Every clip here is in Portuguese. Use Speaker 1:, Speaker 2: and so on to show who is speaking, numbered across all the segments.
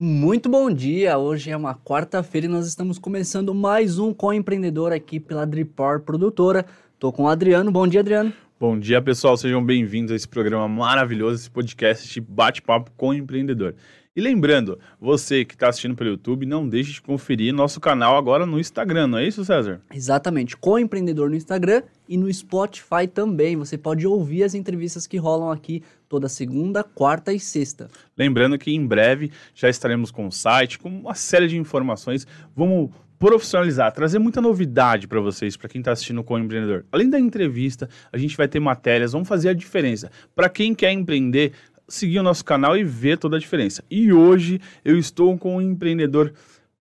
Speaker 1: Muito bom dia! Hoje é uma quarta-feira e nós estamos começando mais um Com Empreendedor aqui pela Dripor Produtora. Tô com o Adriano. Bom dia, Adriano.
Speaker 2: Bom dia, pessoal. Sejam bem-vindos a esse programa maravilhoso, esse podcast, esse bate-papo com o empreendedor. E lembrando, você que está assistindo pelo YouTube, não deixe de conferir nosso canal agora no Instagram, não é isso, César?
Speaker 1: Exatamente, com o empreendedor no Instagram e no Spotify também. Você pode ouvir as entrevistas que rolam aqui toda segunda, quarta e sexta.
Speaker 2: Lembrando que em breve já estaremos com o site, com uma série de informações. Vamos profissionalizar, trazer muita novidade para vocês, para quem está assistindo com o empreendedor. Além da entrevista, a gente vai ter matérias, vamos fazer a diferença. Para quem quer empreender, seguir o nosso canal e ver toda a diferença. E hoje eu estou com um empreendedor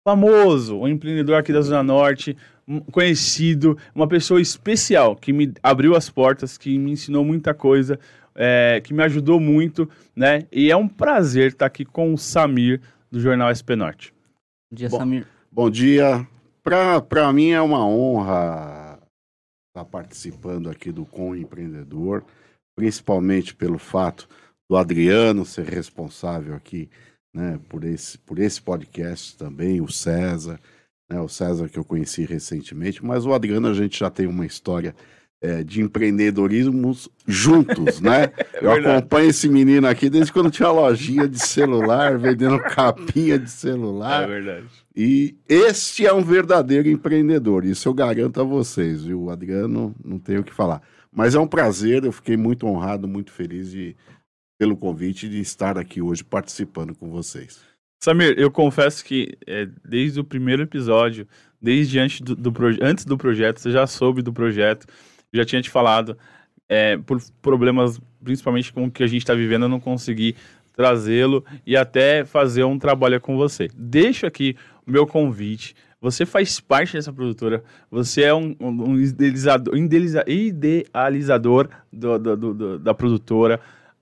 Speaker 2: famoso, um empreendedor aqui da Zona Norte, conhecido, uma pessoa especial que me abriu as portas, que me ensinou muita coisa, é, que me ajudou muito, né? E é um prazer estar aqui com o Samir do Jornal SP Norte.
Speaker 1: Bom dia, bom, Samir.
Speaker 3: Bom dia. Para mim é uma honra estar participando aqui do Com Empreendedor, principalmente pelo fato do Adriano ser responsável aqui né, por, esse, por esse podcast também, o César, né, o César que eu conheci recentemente, mas o Adriano a gente já tem uma história é, de empreendedorismo juntos, né? É eu acompanho esse menino aqui desde quando tinha lojinha de celular, vendendo capinha de celular.
Speaker 2: É verdade.
Speaker 3: E este é um verdadeiro empreendedor, isso eu garanto a vocês, viu? O Adriano não tenho o que falar. Mas é um prazer, eu fiquei muito honrado, muito feliz de pelo convite de estar aqui hoje participando com vocês.
Speaker 2: Samir, eu confesso que é, desde o primeiro episódio, desde antes do, do, antes do projeto, você já soube do projeto, já tinha te falado, é, por problemas, principalmente com o que a gente está vivendo, eu não consegui trazê-lo e até fazer um trabalho com você. Deixo aqui o meu convite. Você faz parte dessa produtora, você é um, um idealizador, idealizador do, do, do, da produtora,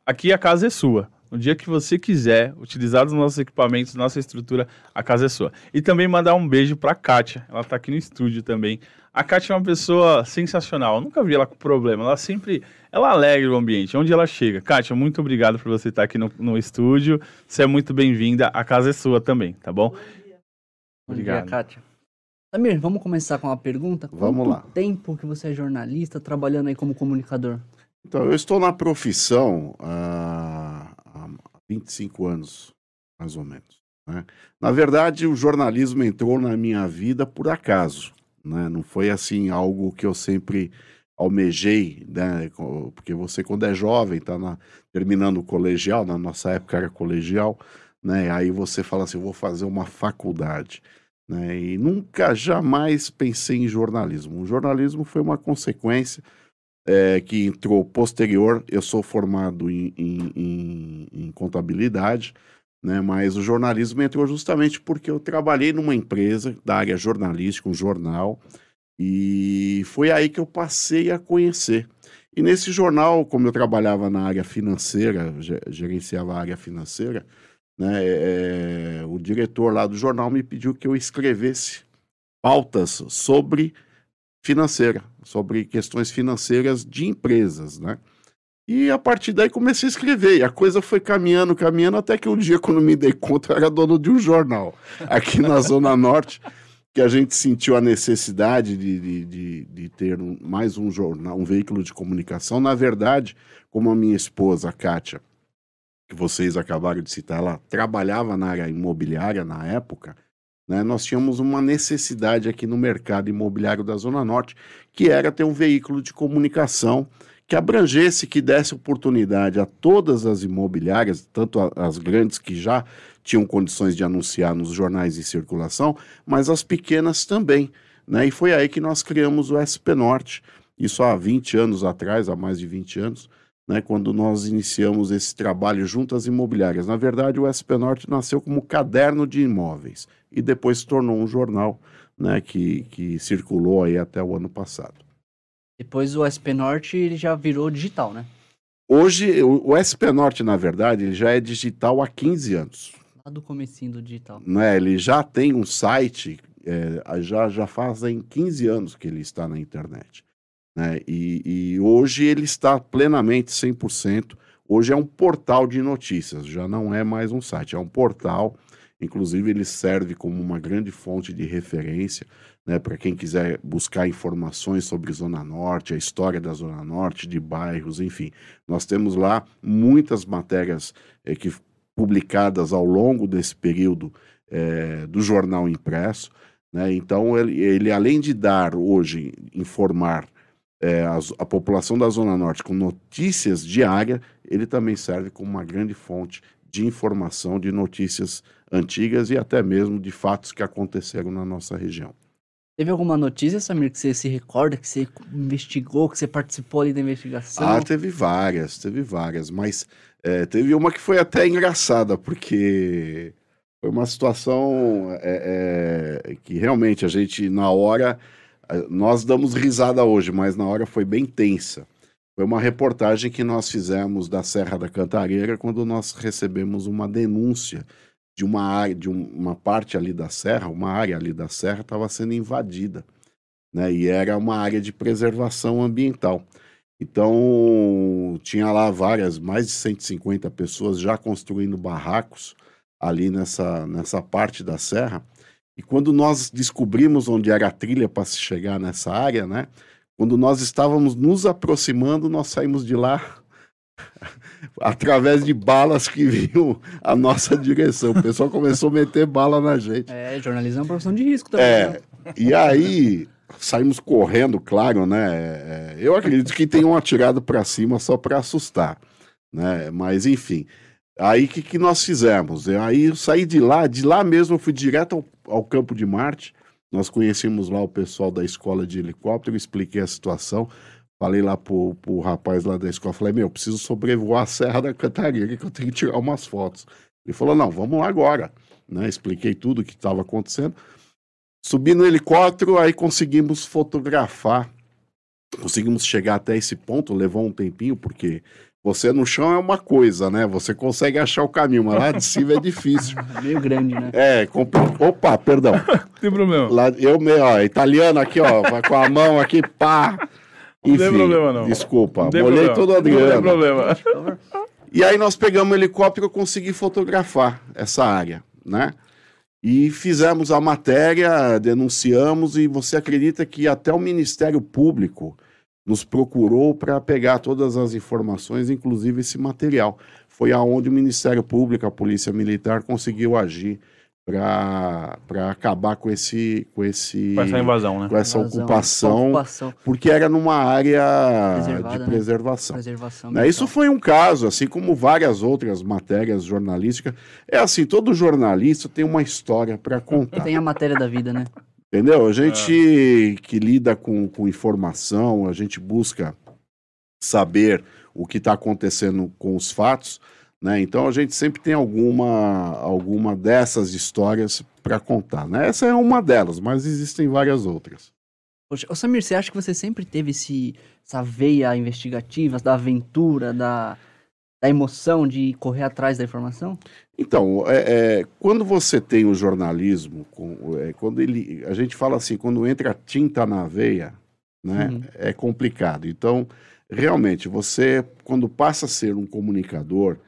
Speaker 2: aqui a casa é sua. No dia que você quiser utilizar os nossos equipamentos, nossa estrutura, a casa é sua. E também mandar um beijo para a Kátia. Ela está aqui no estúdio também. A Kátia é uma pessoa sensacional. Eu nunca vi ela com problema. Ela sempre. Ela alegra o ambiente, onde ela chega. Kátia, muito obrigado por você estar aqui no, no estúdio. Você é muito bem-vinda. A casa é sua também, tá bom? Bom
Speaker 1: dia. Obrigado. Bom dia, Kátia. Samir, vamos começar com uma pergunta?
Speaker 3: Vamos
Speaker 1: Quanto
Speaker 3: lá.
Speaker 1: tempo que você é jornalista, trabalhando aí como comunicador?
Speaker 3: Então, eu estou na profissão há, há 25 anos, mais ou menos. Né? Na verdade, o jornalismo entrou na minha vida por acaso. Né? Não foi assim algo que eu sempre almejei, né? Porque você, quando é jovem, está terminando o colegial, na nossa época era colegial, né? Aí você fala assim: vou fazer uma faculdade. Né? E nunca, jamais pensei em jornalismo. O jornalismo foi uma consequência é, que entrou posterior. Eu sou formado em, em, em, em, contabilidade, né, mas o jornalismo entrou justamente porque eu trabalhei numa empresa da área jornalística, um jornal, e foi aí que eu passei a conhecer. E nesse jornal, como eu trabalhava na área financeira, gerenciava a área financeira, né, é, o diretor lá do jornal me pediu que eu escrevesse pautas sobre financeira, sobre questões financeiras de empresas, né? E a partir daí comecei a escrever. E a coisa foi caminhando, caminhando, até que um dia, quando me dei conta, eu era dono de um jornal aqui na Zona Norte, que a gente sentiu a necessidade de, de, de, de ter um, mais um jornal, um veículo de comunicação. Na verdade, como a minha esposa, a Kátia, que vocês acabaram de citar, ela trabalhava na área imobiliária na época, né, nós tínhamos uma necessidade aqui no mercado imobiliário da Zona Norte, que era ter um veículo de comunicação que abrangesse, que desse oportunidade a todas as imobiliárias, tanto as grandes que já tinham condições de anunciar nos jornais em circulação, mas as pequenas também. Né? E foi aí que nós criamos o SP Norte, isso há 20 anos atrás, há mais de 20 anos, né, quando nós iniciamos esse trabalho junto às imobiliárias. Na verdade, o SP Norte nasceu como caderno de imóveis e depois se tornou um jornal né, que, que circulou aí até o ano passado.
Speaker 1: Depois o SP Norte ele já virou digital, né?
Speaker 3: Hoje, o, o SP Norte, na verdade, ele já é digital há 15 anos.
Speaker 1: Lá do comecinho do digital.
Speaker 3: Né, ele já tem um site, é, já, já fazem 15 anos que ele está na internet. Né? E, e hoje ele está plenamente 100%. Hoje é um portal de notícias, já não é mais um site, é um portal Inclusive, ele serve como uma grande fonte de referência né, para quem quiser buscar informações sobre Zona Norte, a história da Zona Norte, de bairros, enfim. Nós temos lá muitas matérias é, que, publicadas ao longo desse período é, do jornal impresso. Né? Então, ele, ele, além de dar hoje, informar é, a, a, população da Zona Norte com notícias diárias, ele também serve como uma grande fonte de informação, de notícias antigas e até mesmo de fatos que aconteceram na nossa região.
Speaker 1: Teve alguma notícia, Samir, que você se recorda, que você investigou, que você participou ali da investigação?
Speaker 3: Ah, teve várias, teve várias, mas é, teve uma que foi até engraçada, porque foi uma situação é, é, que realmente a gente, na hora, nós damos risada hoje, mas na hora foi bem tensa. Foi uma reportagem que nós fizemos da Serra da Cantareira quando nós recebemos uma denúncia de uma área, de uma parte ali da serra, uma área ali da serra estava sendo invadida, né? E era uma área de preservação ambiental. Então, tinha lá várias, mais de 150 pessoas já construindo barracos ali nessa, nessa parte da serra. E quando nós descobrimos onde era a trilha para se chegar nessa área, né? Quando nós estávamos nos aproximando, nós saímos de lá através de balas que vinham a nossa direção. O pessoal começou a meter bala na gente.
Speaker 1: É, jornalismo é uma profissão de risco também.
Speaker 3: É, né? e aí saímos correndo, claro, né? É, eu acredito que tenham atirado para cima só para assustar, né? Mas enfim. Aí o que, que nós fizemos? Aí eu saí de lá, de lá mesmo eu fui direto ao, ao campo de Marte. Nós conhecemos lá o pessoal da escola de helicóptero, expliquei a situação. Falei lá pro, pro rapaz lá da escola, falei, meu, preciso sobrevoar a Serra da Cantareira, que eu tenho que tirar umas fotos. Ele falou, não, vamos lá agora. Né? Expliquei tudo o que estava acontecendo. Subi no helicóptero, aí conseguimos fotografar. Conseguimos chegar até esse ponto, levou um tempinho, porque você no chão é uma coisa, né? Você consegue achar o caminho, mas lá de cima é difícil.
Speaker 1: Meio grande, né?
Speaker 3: É, compl... opa, perdão.
Speaker 2: Tem problema.
Speaker 3: Lá, eu, ó, italiano aqui, ó, vai com a mão aqui, pá. Enfim, não tem problema, não. Desculpa, não molhei problema. todo o Adriano. Não tem problema. E aí nós pegamos o helicóptero e consegui fotografar essa área, né? E fizemos a matéria, denunciamos, e você acredita que até o Ministério Público nos procurou para pegar todas as informações, inclusive esse material. Foi aonde o Ministério Público, a Polícia Militar, conseguiu agir para acabar com esse com esse
Speaker 2: com essa invasão, né?
Speaker 3: Com essa invasão, ocupação, ocupação, porque era numa área de né? preservação. preservação né? Isso foi um caso, assim como várias outras matérias jornalísticas. É assim, todo jornalista tem uma história para contar.
Speaker 1: Tem a matéria da vida, né?
Speaker 3: Entendeu? A gente é. que lida com, com informação, a gente busca saber o que está acontecendo com os fatos. Né? Então a gente sempre tem alguma, alguma dessas histórias para contar. Né? Essa é uma delas, mas existem várias outras.
Speaker 1: Poxa, ô Samir, você acha que você sempre teve esse, essa veia investigativa, da aventura, da, da emoção de correr atrás da informação?
Speaker 3: Então, é, é, quando você tem o jornalismo, com, é, quando ele, a gente fala assim, quando entra tinta na veia, né, uhum. é complicado. Então, realmente, você, quando passa a ser um comunicador,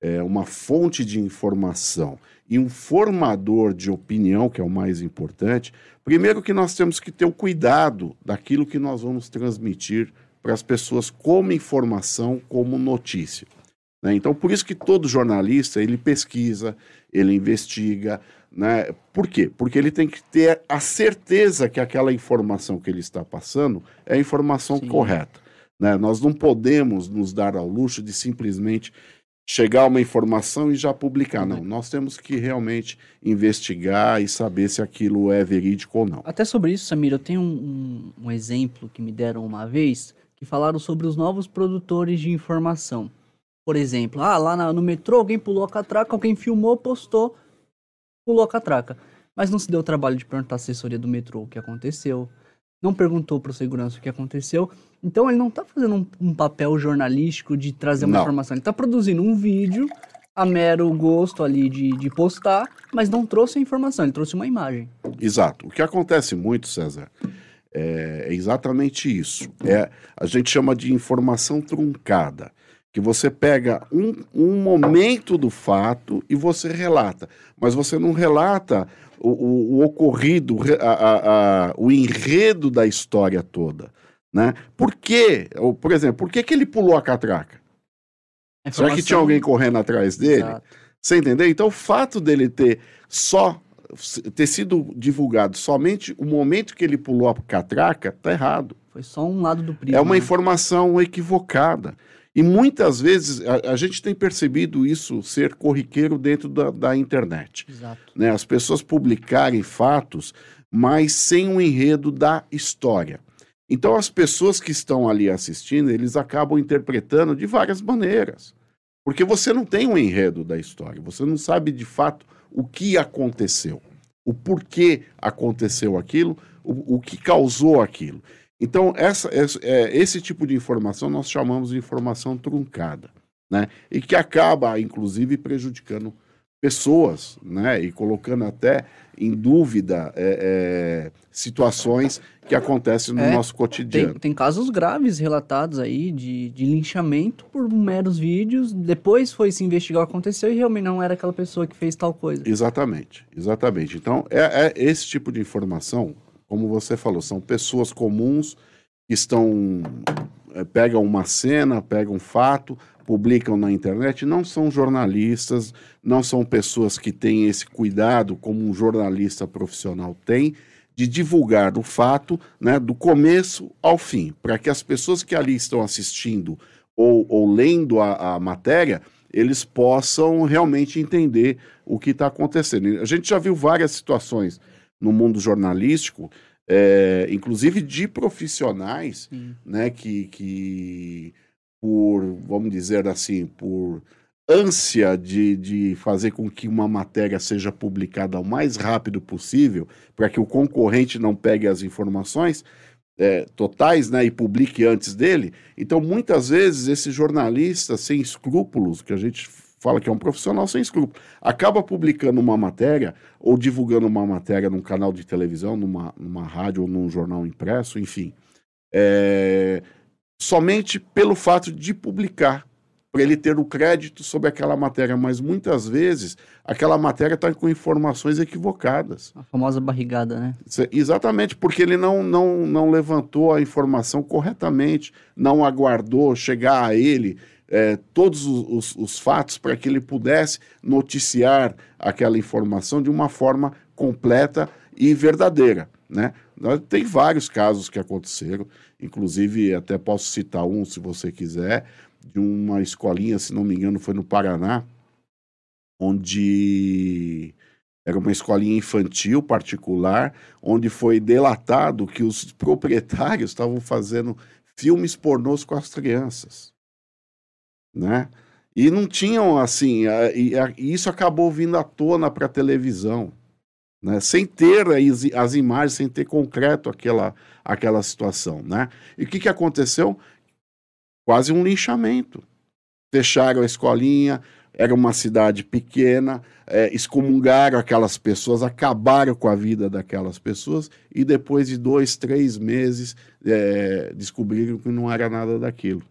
Speaker 3: é, uma fonte de informação e um formador de opinião, que é o mais importante, primeiro que nós temos que ter o cuidado daquilo que nós vamos transmitir para as pessoas como informação, como notícia. Né? Então, por isso que todo jornalista, ele pesquisa, ele investiga, né? Por quê? Porque ele tem que ter a certeza que aquela informação que ele está passando é a informação Sim. correta. Né? Nós não podemos nos dar ao luxo de simplesmente chegar uma informação e já publicar. Não, nós temos que realmente investigar e saber se aquilo é verídico ou não.
Speaker 1: Até sobre isso, Samir, eu tenho um, um, um exemplo que me deram uma vez que falaram sobre os novos produtores de informação. Por exemplo, ah, lá na, no metrô alguém pulou a catraca, alguém filmou, postou, pulou a catraca. Mas não se deu o trabalho de perguntar à assessoria do metrô o que aconteceu, não perguntou para o segurança o que aconteceu. Então ele não está fazendo um, um, papel jornalístico de trazer uma não. informação. Ele está produzindo um vídeo a mero gosto ali de, de postar, mas não trouxe a informação, ele trouxe uma imagem.
Speaker 3: Exato. O que acontece muito, César, é, é exatamente isso. É, a gente chama de informação truncada. Que você pega um, um momento do fato e você relata. Mas você não relata o, o, o ocorrido, a, a, a, o enredo da história toda. Né? Por quê? Por exemplo, por que, que ele pulou a catraca? Será que tinha alguém correndo atrás dele? Exato. Você entendeu? Então, o fato dele ter só ter sido divulgado somente o momento que ele pulou a catraca, tá errado.
Speaker 1: Foi só um lado do prisma.
Speaker 3: É uma né? informação equivocada. E muitas vezes a, a, gente tem percebido isso ser corriqueiro dentro da, da internet.
Speaker 1: Exato.
Speaker 3: Né? As pessoas publicarem fatos, mas sem o um enredo da história. Então as pessoas que estão ali assistindo, eles acabam interpretando de várias maneiras. Porque você não tem um enredo da história, você não sabe de fato o que aconteceu, o porquê aconteceu aquilo, o, o que causou aquilo. Então, essa, esse, é, esse tipo de informação nós chamamos de informação truncada, né? E que acaba, inclusive, prejudicando pessoas, né? E colocando até em dúvida é, é, situações que acontecem no é, nosso cotidiano.
Speaker 1: Tem, tem, casos graves relatados aí de, de linchamento por meros vídeos. Depois foi se investigar o que aconteceu e realmente não era aquela pessoa que fez tal coisa.
Speaker 3: Exatamente, exatamente. Então, é, é esse tipo de informação, como você falou, são pessoas comuns que estão. É, pegam uma cena, pegam um fato, publicam na internet não são jornalistas, não são pessoas que têm esse cuidado como um jornalista profissional tem de divulgar o fato né, do começo ao fim, para que as pessoas que ali estão assistindo ou, ou lendo a, a matéria, eles possam realmente entender o que está acontecendo. A gente já viu várias situações no mundo jornalístico, é, inclusive de profissionais, né, que, que por, vamos dizer assim, por ânsia de, de fazer com que uma matéria seja publicada o mais rápido possível, para que o concorrente não pegue as informações é, totais né, e publique antes dele. Então, muitas vezes, esse jornalista sem escrúpulos, que a gente fala que é um profissional sem escrúpulos, acaba publicando uma matéria ou divulgando uma matéria num canal de televisão, numa, numa rádio ou num jornal impresso, enfim. É, somente pelo fato de publicar, para ele ter o crédito sobre aquela matéria, mas muitas vezes aquela matéria está com informações equivocadas.
Speaker 1: A famosa barrigada, né?
Speaker 3: Exatamente, porque ele não, não, não levantou a informação corretamente, não aguardou chegar a ele é, todos os, os, os fatos para que ele pudesse noticiar aquela informação de uma forma completa e verdadeira, né? Tem vários casos que aconteceram, inclusive até posso citar um, se você quiser, de uma escolinha, se não me engano, foi no Paraná, onde era uma escolinha infantil particular, onde foi delatado que os proprietários estavam fazendo filmes pornôs com as crianças, né? E não tinham assim, e, isso acabou vindo à tona para a televisão né? sem ter as, as imagens, sem ter concreto aquela, aquela situação. Né? E o que, que aconteceu? Quase um linchamento. Fecharam a escolinha, era uma cidade pequena, é, excomungaram aquelas pessoas, acabaram com a vida daquelas pessoas e depois de dois, três meses é, descobriram que não era nada daquilo.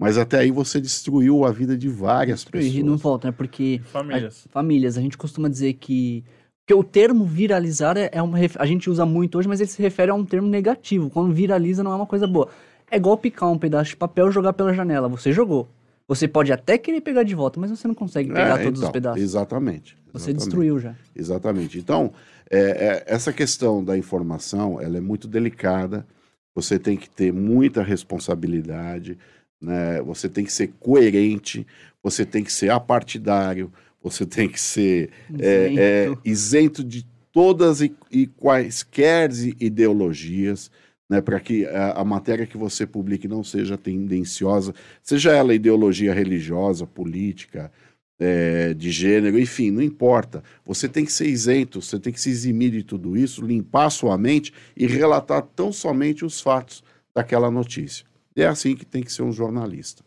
Speaker 3: Mas até aí você destruiu a vida de várias pessoas. E
Speaker 1: não volta, né? Porque
Speaker 2: famílias.
Speaker 1: A, famílias, a gente costuma dizer que porque o termo viralizar é, é uma. A gente usa muito hoje, mas ele se refere a um termo negativo. Quando viraliza, não é uma coisa boa. É igual picar um pedaço de papel e jogar pela janela. Você jogou. Você pode até querer pegar de volta, mas você não consegue pegar é, todos
Speaker 3: então,
Speaker 1: os pedaços.
Speaker 3: Exatamente.
Speaker 1: Você destruiu já.
Speaker 3: Exatamente. Então, é, é, essa questão da informação, ela é muito delicada. Você tem que ter muita responsabilidade, né? Você tem que ser coerente, você tem que ser apartidário, você tem que ser isento, é, é, isento de todas e, e quaisquer ideologias, né, para que a, a, matéria que você publique não seja tendenciosa, seja ela ideologia religiosa, política, é, de gênero, enfim, não importa. Você tem que ser isento, você tem que se eximir de tudo isso, limpar sua mente e relatar tão somente os fatos daquela notícia. É assim que tem que ser um jornalista.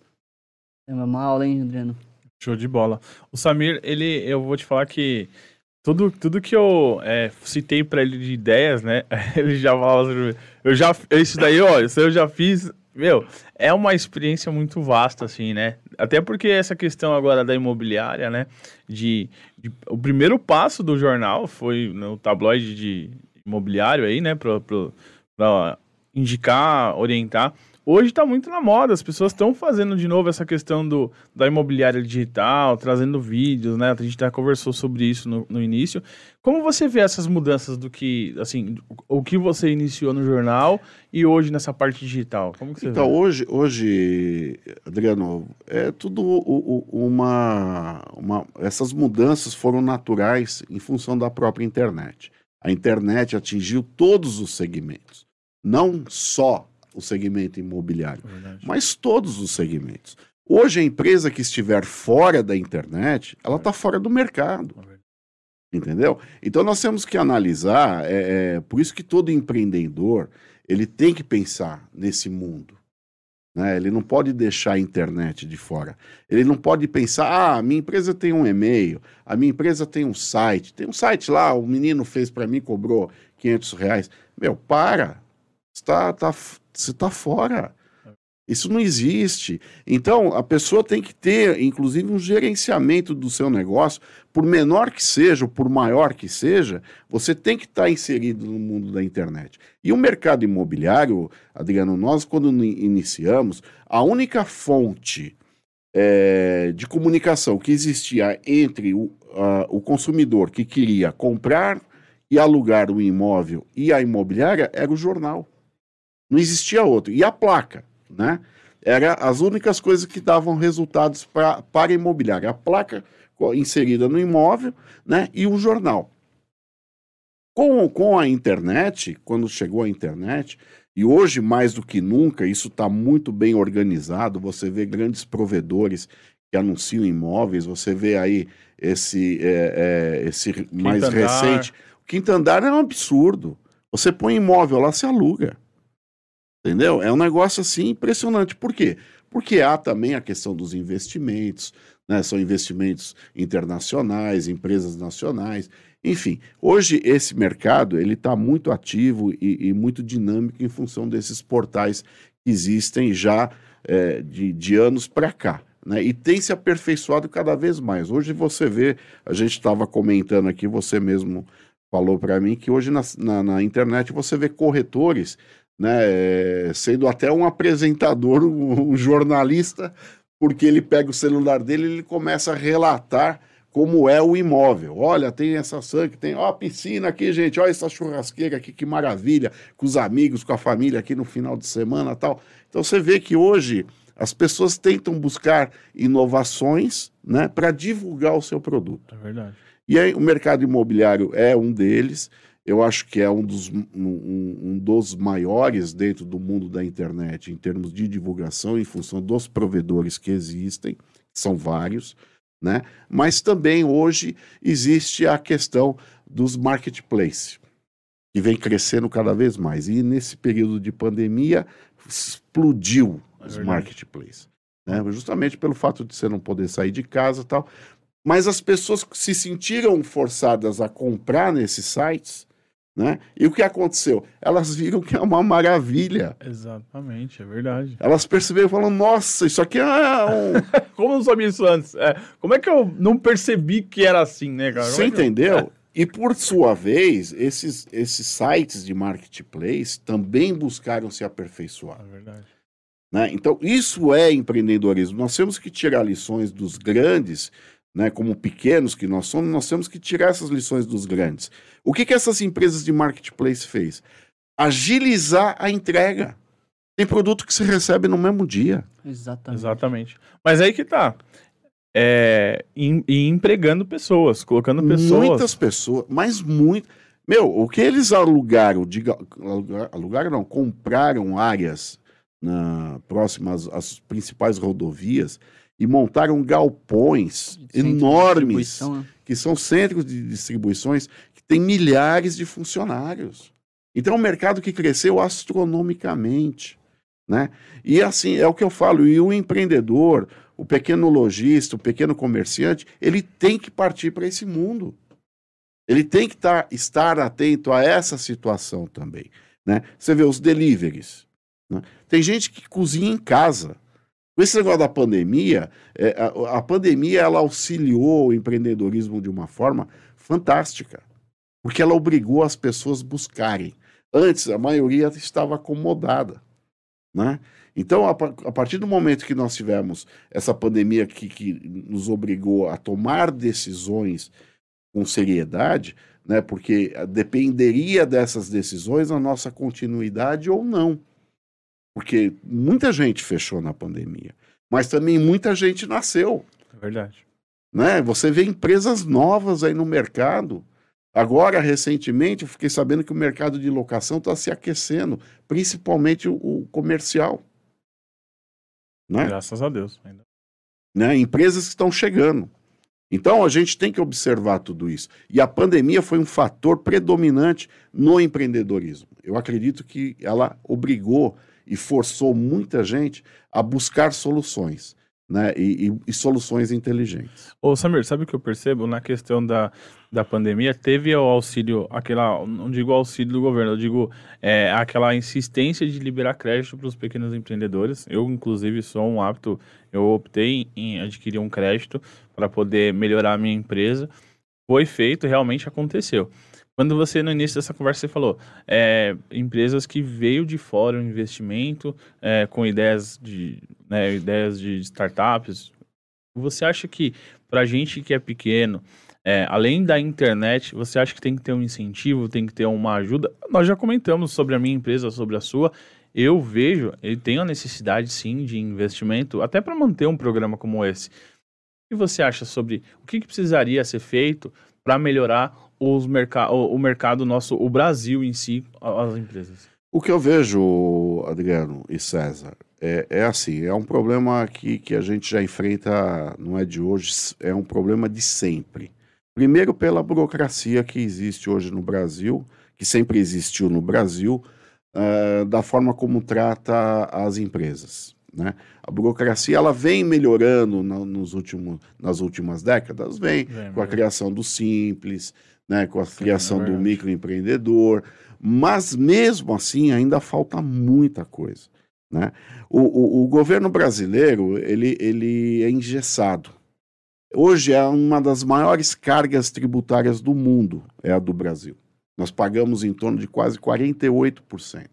Speaker 1: É uma aula, hein, Adriano?
Speaker 2: Show de bola. O Samir, ele, eu vou te falar que tudo, tudo que eu é, citei para ele de ideias, né? Ele já falava assim, eu já, isso daí, ó, isso eu já fiz. Meu, é uma experiência muito vasta, assim, né? até porque essa questão agora da imobiliária, né? De, de o primeiro passo do jornal foi no tabloide de imobiliário aí, né? Para indicar, orientar hoje está muito na moda, as pessoas estão fazendo de novo essa questão do, da imobiliária digital, trazendo vídeos, né? A gente já conversou sobre isso no, no início. Como você vê essas mudanças do que, assim, o que você iniciou no jornal e hoje nessa parte digital? Como que você
Speaker 3: então,
Speaker 2: vê?
Speaker 3: hoje, hoje, Adriano, é tudo uma, uma. Essas mudanças foram naturais em função da própria internet. A internet atingiu todos os segmentos, não só o segmento imobiliário, mas todos os segmentos. Hoje, a empresa que estiver fora da internet, ela está fora do mercado. Entendeu? Então, nós temos que analisar, é, é, por isso que todo empreendedor, ele tem que pensar nesse mundo. Né? Ele não pode deixar a internet de fora. Ele não pode pensar, ah, a minha empresa tem um e-mail, a minha empresa tem um site. Tem um site lá, o menino fez para mim, cobrou 500 reais. Meu, para. Está, tá, você está fora. Isso não existe. Então, a pessoa tem que ter, inclusive, um gerenciamento do seu negócio, por menor que seja, ou por maior que seja, você tem que estar tá inserido no mundo da internet. E o mercado imobiliário, Adriano, nós, quando iniciamos, a única fonte é, de comunicação que existia entre o, o consumidor que queria comprar e alugar o imóvel e a imobiliária era o jornal. Não existia outro. E a placa, né? Era as únicas coisas que davam resultados pra, para imobiliária. A placa inserida no imóvel, né? E o jornal. Com, com a internet, quando chegou a internet, e hoje mais do que nunca, isso está muito bem organizado. Você vê grandes provedores que anunciam imóveis, você vê aí esse, é, é, esse mais andar. recente. O quinto andar é um absurdo. Você põe imóvel lá, se aluga. Entendeu? É um negócio assim impressionante. Por quê? Porque há também a questão dos investimentos, né? São investimentos internacionais, empresas nacionais, enfim. Hoje esse mercado ele está muito ativo e, e, muito dinâmico em função desses portais que existem já é, de, de anos para cá. Né, e tem se aperfeiçoado cada vez mais. Hoje você vê, a gente estava comentando aqui, você mesmo falou para mim que hoje na, na, na, internet você vê corretores né, sendo até um apresentador, um, jornalista, porque ele pega o celular dele e ele começa a relatar como é o imóvel. Olha, tem essa sangue, tem ó, a piscina aqui, gente, olha essa churrasqueira aqui, que maravilha, com os amigos, com a família aqui no final de semana tal. Então você vê que hoje as pessoas tentam buscar inovações né, para divulgar o seu produto.
Speaker 2: É verdade.
Speaker 3: E aí o mercado imobiliário é um deles eu acho que é um dos, um, um, dos maiores dentro do mundo da internet em termos de divulgação, em função dos provedores que existem, são vários, né? Mas também hoje existe a questão dos marketplaces, que vem crescendo cada vez mais. E nesse período de pandemia explodiu é os marketplaces. Né? Justamente pelo fato de você não poder sair de casa e tal. Mas as pessoas se sentiram forçadas a comprar nesses sites né? E o que aconteceu? Elas viram que é uma maravilha.
Speaker 2: Exatamente, é verdade.
Speaker 3: Elas perceberam e falaram: Nossa, isso aqui é um.
Speaker 2: Como eu não sabia isso antes? É, como é que eu não percebi que era assim, né, cara?
Speaker 3: Você
Speaker 2: é
Speaker 3: entendeu?
Speaker 2: Eu...
Speaker 3: E por sua vez, esses, esses sites de marketplace também buscaram se aperfeiçoar.
Speaker 2: É verdade.
Speaker 3: Né? Então, isso é empreendedorismo. Nós temos que tirar lições dos grandes né, como pequenos que nós somos, nós temos que tirar essas lições dos grandes. O que, que essas empresas de marketplace fez? Agilizar a entrega. Tem produto que se recebe no mesmo dia.
Speaker 1: Exatamente.
Speaker 2: Exatamente. Mas aí que tá. É, e, e empregando pessoas, colocando pessoas.
Speaker 3: Muitas pessoas, mas muito. Meu, o que eles alugaram, diga, alugaram não, compraram áreas na, próximas às principais rodovias e montaram galpões enormes, né? que são centros de distribuições que têm milhares de funcionários. Então é um mercado que cresceu astronomicamente. Né? E assim, é o que eu falo, e o empreendedor, o pequeno lojista, o pequeno comerciante, ele tem que partir para esse mundo. Ele tem que tar, estar atento a essa situação também. Né? Você vê os deliveries. Né? Tem gente que cozinha em casa. Com esse negócio da pandemia, é, a, pandemia ela auxiliou o empreendedorismo de uma forma fantástica, porque ela obrigou as pessoas a buscarem. Antes, a maioria estava acomodada, né? Então, a, partir do momento que nós tivemos essa pandemia que, que nos obrigou a tomar decisões com seriedade, né, porque dependeria dessas decisões a nossa continuidade ou não. Porque muita gente fechou na pandemia, mas também muita gente nasceu.
Speaker 2: É verdade.
Speaker 3: Né? Você vê empresas novas aí no mercado. Agora, recentemente, eu fiquei sabendo que o mercado de locação está se aquecendo, principalmente o, o comercial.
Speaker 2: Né? Graças a Deus. Ainda.
Speaker 3: Né? Empresas que estão chegando. Então a gente tem que observar tudo isso. E a pandemia foi um fator predominante no empreendedorismo. Eu acredito que ela obrigou e forçou muita gente a buscar soluções né, e, e, e, soluções inteligentes.
Speaker 2: Ô Samir, sabe o que eu percebo na questão da, da pandemia? Teve o auxílio, aquela, não digo auxílio do governo, eu digo é, aquela insistência de liberar crédito para os pequenos empreendedores. Eu, inclusive, sou um apto, eu optei em adquirir um crédito para poder melhorar a minha empresa. Foi feito, realmente aconteceu. Quando você, no início dessa conversa, você falou é, empresas que veio de fora o investimento é, com ideias de, né, ideias de startups. Você acha que, para gente que é pequeno, é, além da internet, você acha que tem que ter um incentivo, tem que ter uma ajuda? Nós já comentamos sobre a minha empresa, sobre a sua. Eu vejo, ele tem a necessidade, sim, de investimento, até para manter um programa como esse. O que você acha sobre o que, que precisaria ser feito para melhorar os merca o, o mercado nosso, o Brasil em si, as empresas?
Speaker 3: O que eu vejo, Adriano e César, é, é assim, é um problema que, que a gente já enfrenta, não é de hoje, é um problema de sempre. Primeiro pela burocracia que existe hoje no Brasil, que sempre existiu no Brasil, uh, da forma como trata as empresas. Né? A burocracia ela vem melhorando na, nos últimos, nas últimas décadas, vem, vem com a criação do Simples, né, com a Sim, criação é do microempreendedor, mas mesmo assim ainda falta muita coisa. Né? O, o, o, governo brasileiro ele, ele é engessado. Hoje é uma das maiores cargas tributárias do mundo, é a do Brasil. Nós pagamos em torno de quase 48%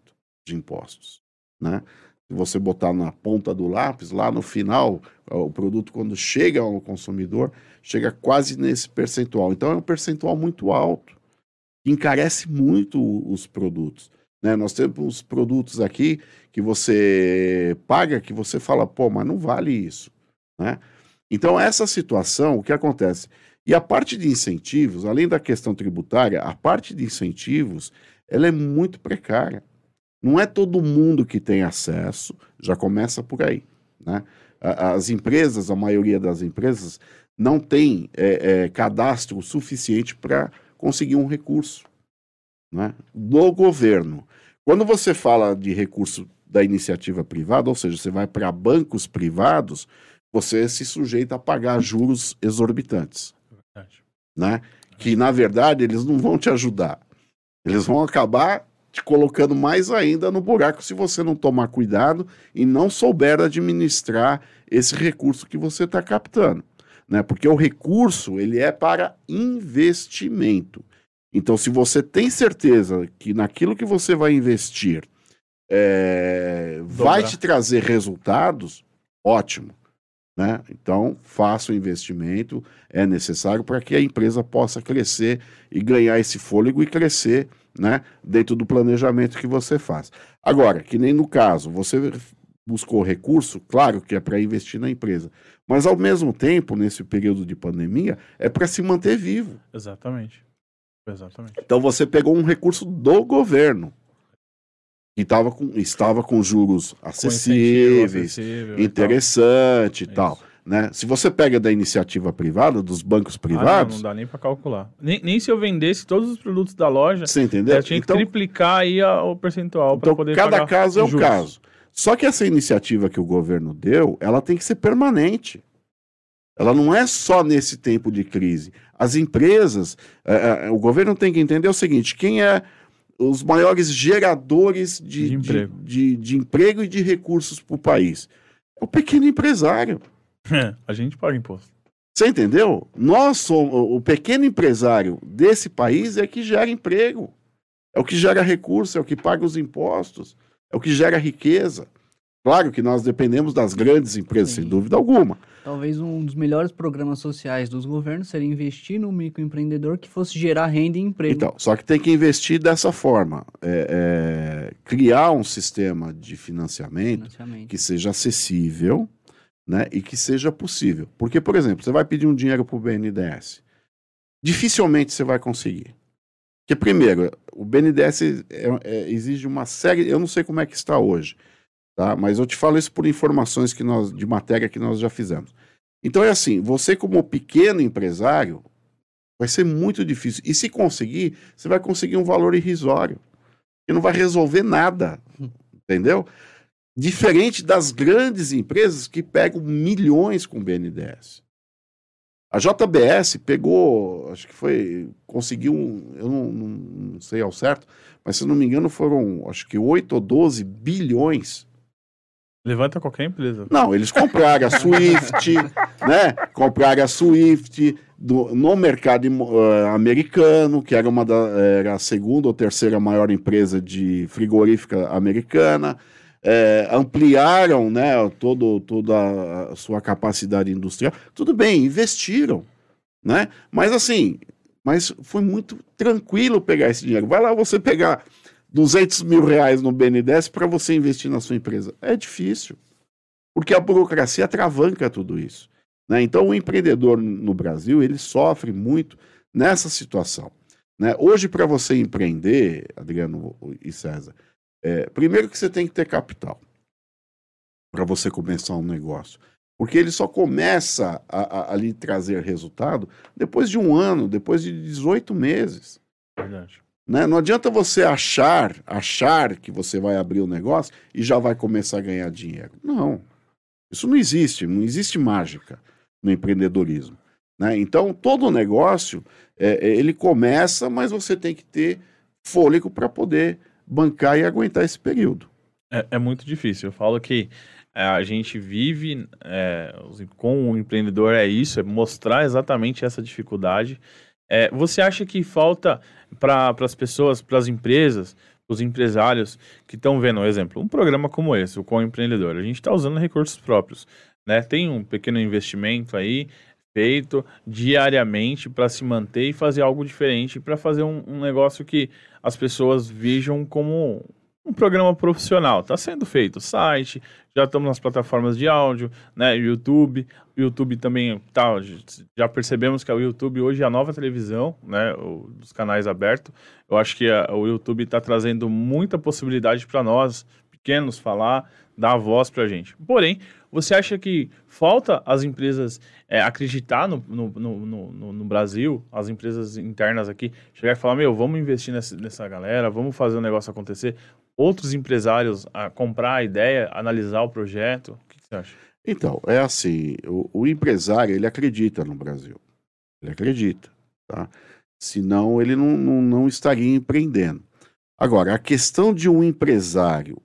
Speaker 3: de impostos. Né? Se você botar na ponta do lápis, lá no final, o produto, quando chega ao consumidor, chega quase nesse percentual. Então é um percentual muito alto, que encarece muito os produtos. Né? Nós temos produtos aqui que você paga, que você fala, pô, mas não vale isso. Né? Então, essa situação, o que acontece? E a parte de incentivos, além da questão tributária, a parte de incentivos, ela é muito precária. Não é todo mundo que tem acesso, já começa por aí. Né? As empresas, a maioria das empresas, não tem é, é, cadastro suficiente para conseguir um recurso né, do governo. Quando você fala de recurso da iniciativa privada, ou seja, você vai para bancos privados, você se sujeita a pagar juros exorbitantes. Né? Que, na verdade, eles não vão te ajudar. Eles vão acabar te colocando mais ainda no buraco se você não tomar cuidado e não souber administrar esse recurso que você está captando né? Porque o recurso ele é para investimento. Então, se você tem certeza que naquilo que você vai investir é, vai te trazer resultados, ótimo. Né? Então, faça o investimento, é necessário para que a empresa possa crescer e ganhar esse fôlego e crescer né, dentro do planejamento que você faz. Agora, que nem no caso, você buscou recurso, claro que é para investir na empresa, mas ao mesmo tempo, nesse período de pandemia, é para se manter vivo.
Speaker 2: Exatamente. Exatamente.
Speaker 3: Então você pegou um recurso do governo que tava com, estava com juros acessíveis, acessível interessante e tal. E tal né? Se você pega da iniciativa privada, dos bancos privados.
Speaker 2: Ah, não, não, dá nem para calcular. Nem, nem, se eu vendesse todos os produtos da loja,
Speaker 3: você entendeu?
Speaker 2: eu tinha então, que triplicar aí a, o percentual para
Speaker 3: então,
Speaker 2: poder
Speaker 3: cada caso é um juros. caso. Só que essa iniciativa que o governo deu, ela tem que ser permanente. Ela não é só nesse tempo de crise. As empresas, é, é, o governo tem que entender o seguinte: quem é os maiores geradores de, de, emprego. De, de, de emprego e de recursos para o país? o pequeno empresário.
Speaker 2: É, a gente paga imposto.
Speaker 3: Você entendeu? Nós somos, o pequeno empresário desse país é que gera emprego, é o que gera recurso, é o que paga os impostos, é o que gera riqueza. Claro que nós dependemos das grandes empresas,
Speaker 1: Sim.
Speaker 3: sem dúvida alguma.
Speaker 1: Talvez um dos melhores programas sociais dos governos seria investir no microempreendedor que fosse gerar renda e emprego.
Speaker 3: Então, só que tem que investir dessa forma. É, é, criar um sistema de financiamento
Speaker 1: financiamento.
Speaker 3: que seja acessível né, e que seja possível. Porque, por exemplo, você vai pedir um dinheiro para o BNDES. Dificilmente você vai conseguir. Porque, primeiro, o BNDES é- é- exige uma série. Eu não sei como é que está hoje, tá? mas eu te falo isso por informações que nós, de matéria que nós já fizemos. Então é assim: você, como pequeno empresário, vai ser muito difícil. E se conseguir, você vai conseguir um valor irrisório. Que não vai resolver nada. Entendeu? Diferente das grandes empresas que pegam milhões com BNDES. A JBS pegou, acho que foi, conseguiu, eu não, não sei ao certo, mas se não me engano foram, acho que 8 ou 12 bilhões.
Speaker 2: Levanta qualquer empresa.
Speaker 3: Não, eles compraram a Swift, né? Compraram a Swift do- no mercado eh, americano, que era uma da, era a segunda ou terceira maior empresa de frigorífica americana. Eh, ampliaram né, todo, toda a sua capacidade industrial. Tudo bem, investiram. Né? Mas assim, mas foi muito tranquilo pegar esse dinheiro. Vai lá você pegar 200 mil reais no BNDES para você investir na sua empresa. É difícil, porque a burocracia atravanca tudo isso. né? Então, o empreendedor no Brasil, ele sofre muito nessa situação. né? Hoje, para você empreender, Adriano e César, é, primeiro que você tem que ter capital para você começar um negócio. Porque ele só começa a, a, a lhe trazer resultado depois de um ano, depois de 18 meses.
Speaker 2: Verdade.
Speaker 3: Né? Não adianta você achar, achar que você vai abrir o negócio e já vai começar a ganhar dinheiro. Não. Isso não existe, não existe mágica no empreendedorismo. Né? Então, todo negócio, é, é, ele começa, mas você tem que ter fôlego para poder bancar e aguentar esse período.
Speaker 2: É, é muito difícil. Eu falo que é, a gente vive é, com o empreendedor é isso, é mostrar exatamente essa dificuldade. É, você acha que falta para as pessoas, para as empresas, os empresários que estão vendo, um exemplo, um programa como esse, o Com Empreendedor, a gente está usando recursos próprios, né? Tem um pequeno investimento aí feito diariamente para se manter e fazer algo diferente, para fazer um, um negócio que as pessoas vejam como um programa profissional. Está sendo feito site, já estamos nas plataformas de áudio, né? YouTube. O YouTube também tá, já percebemos que o YouTube hoje é a nova televisão, né? O, dos canais abertos. Eu acho que a- o YouTube está trazendo muita possibilidade para nós, pequenos, falar, dar voz para a gente. Porém, você acha que falta as empresas é, acreditar no, no- no- no Brasil, as empresas internas aqui, chegar e falar, meu, vamos investir nessa, nessa galera, vamos fazer o negócio acontecer. Outros empresários a comprar a ideia, analisar o projeto. O que, você acha?
Speaker 3: Então, é assim, o, o empresário, ele acredita no Brasil. Ele acredita, tá? Senão ele não, não, não estaria empreendendo. Agora, a questão de um empresário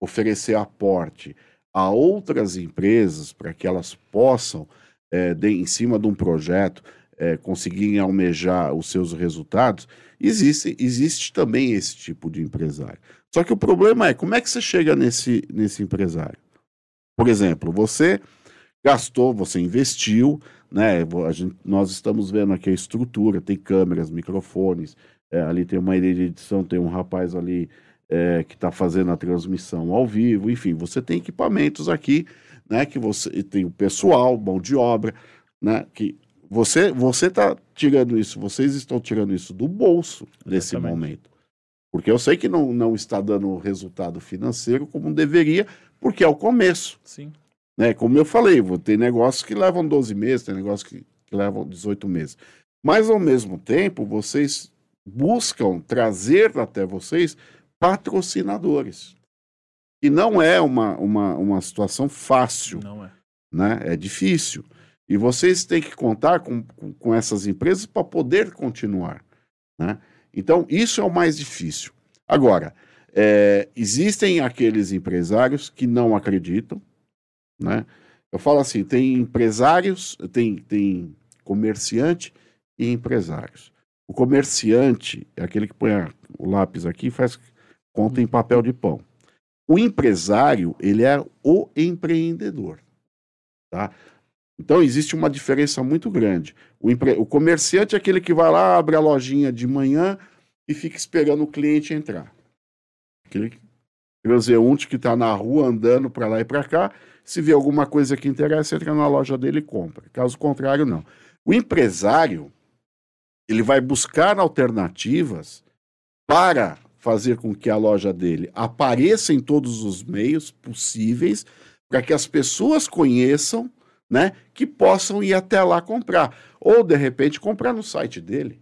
Speaker 3: oferecer aporte a outras empresas para que elas possam, eh, de- em cima de um projeto, eh, conseguirem almejar os seus resultados, existe, existe também esse tipo de empresário. Só que o problema é, como é que você chega nesse, nesse empresário? Por exemplo, você gastou, você investiu, né? gente- nós estamos vendo aqui a estrutura, tem câmeras, microfones, é, ali tem uma ilha de edição, tem um rapaz ali é, que está fazendo a transmissão ao vivo, enfim, você tem equipamentos aqui, né? Que você tem o pessoal, mão de obra, né? Que você você está tirando isso, vocês estão tirando isso do bolso nesse
Speaker 2: Exatamente.
Speaker 3: momento. Porque eu sei que não, não está dando resultado financeiro como deveria, porque é o começo.
Speaker 2: Sim.
Speaker 3: Né? Como eu falei, ter negócios que levam 12 meses, tem negócios que, que levam 18 meses. Mas, ao mesmo tempo, vocês buscam trazer até vocês patrocinadores. E não é uma, uma, uma situação fácil
Speaker 2: Não é.
Speaker 3: né? É difícil. E vocês têm que contar com, com, essas empresas para poder continuar, né? Então, isso é o mais difícil. Agora, é, existem aqueles empresários que não acreditam, né? Eu falo assim, tem empresários, tem, tem comerciante e empresários. O comerciante é aquele que põe o lápis aqui e faz conta em papel de pão. O empresário, ele é o empreendedor, tá? Então existe uma diferença muito grande. O, empre... o comerciante é aquele que vai lá, abre a lojinha de manhã e fica esperando o cliente entrar. Aquele transeunte que está na rua andando para lá e para cá, se vê alguma coisa que interessa, entra na loja dele e compra. Caso contrário, não. O empresário, ele vai buscar alternativas para fazer com que a loja dele apareça em todos os meios possíveis, para que as pessoas conheçam, né, que possam ir até lá comprar, ou de repente comprar no site dele,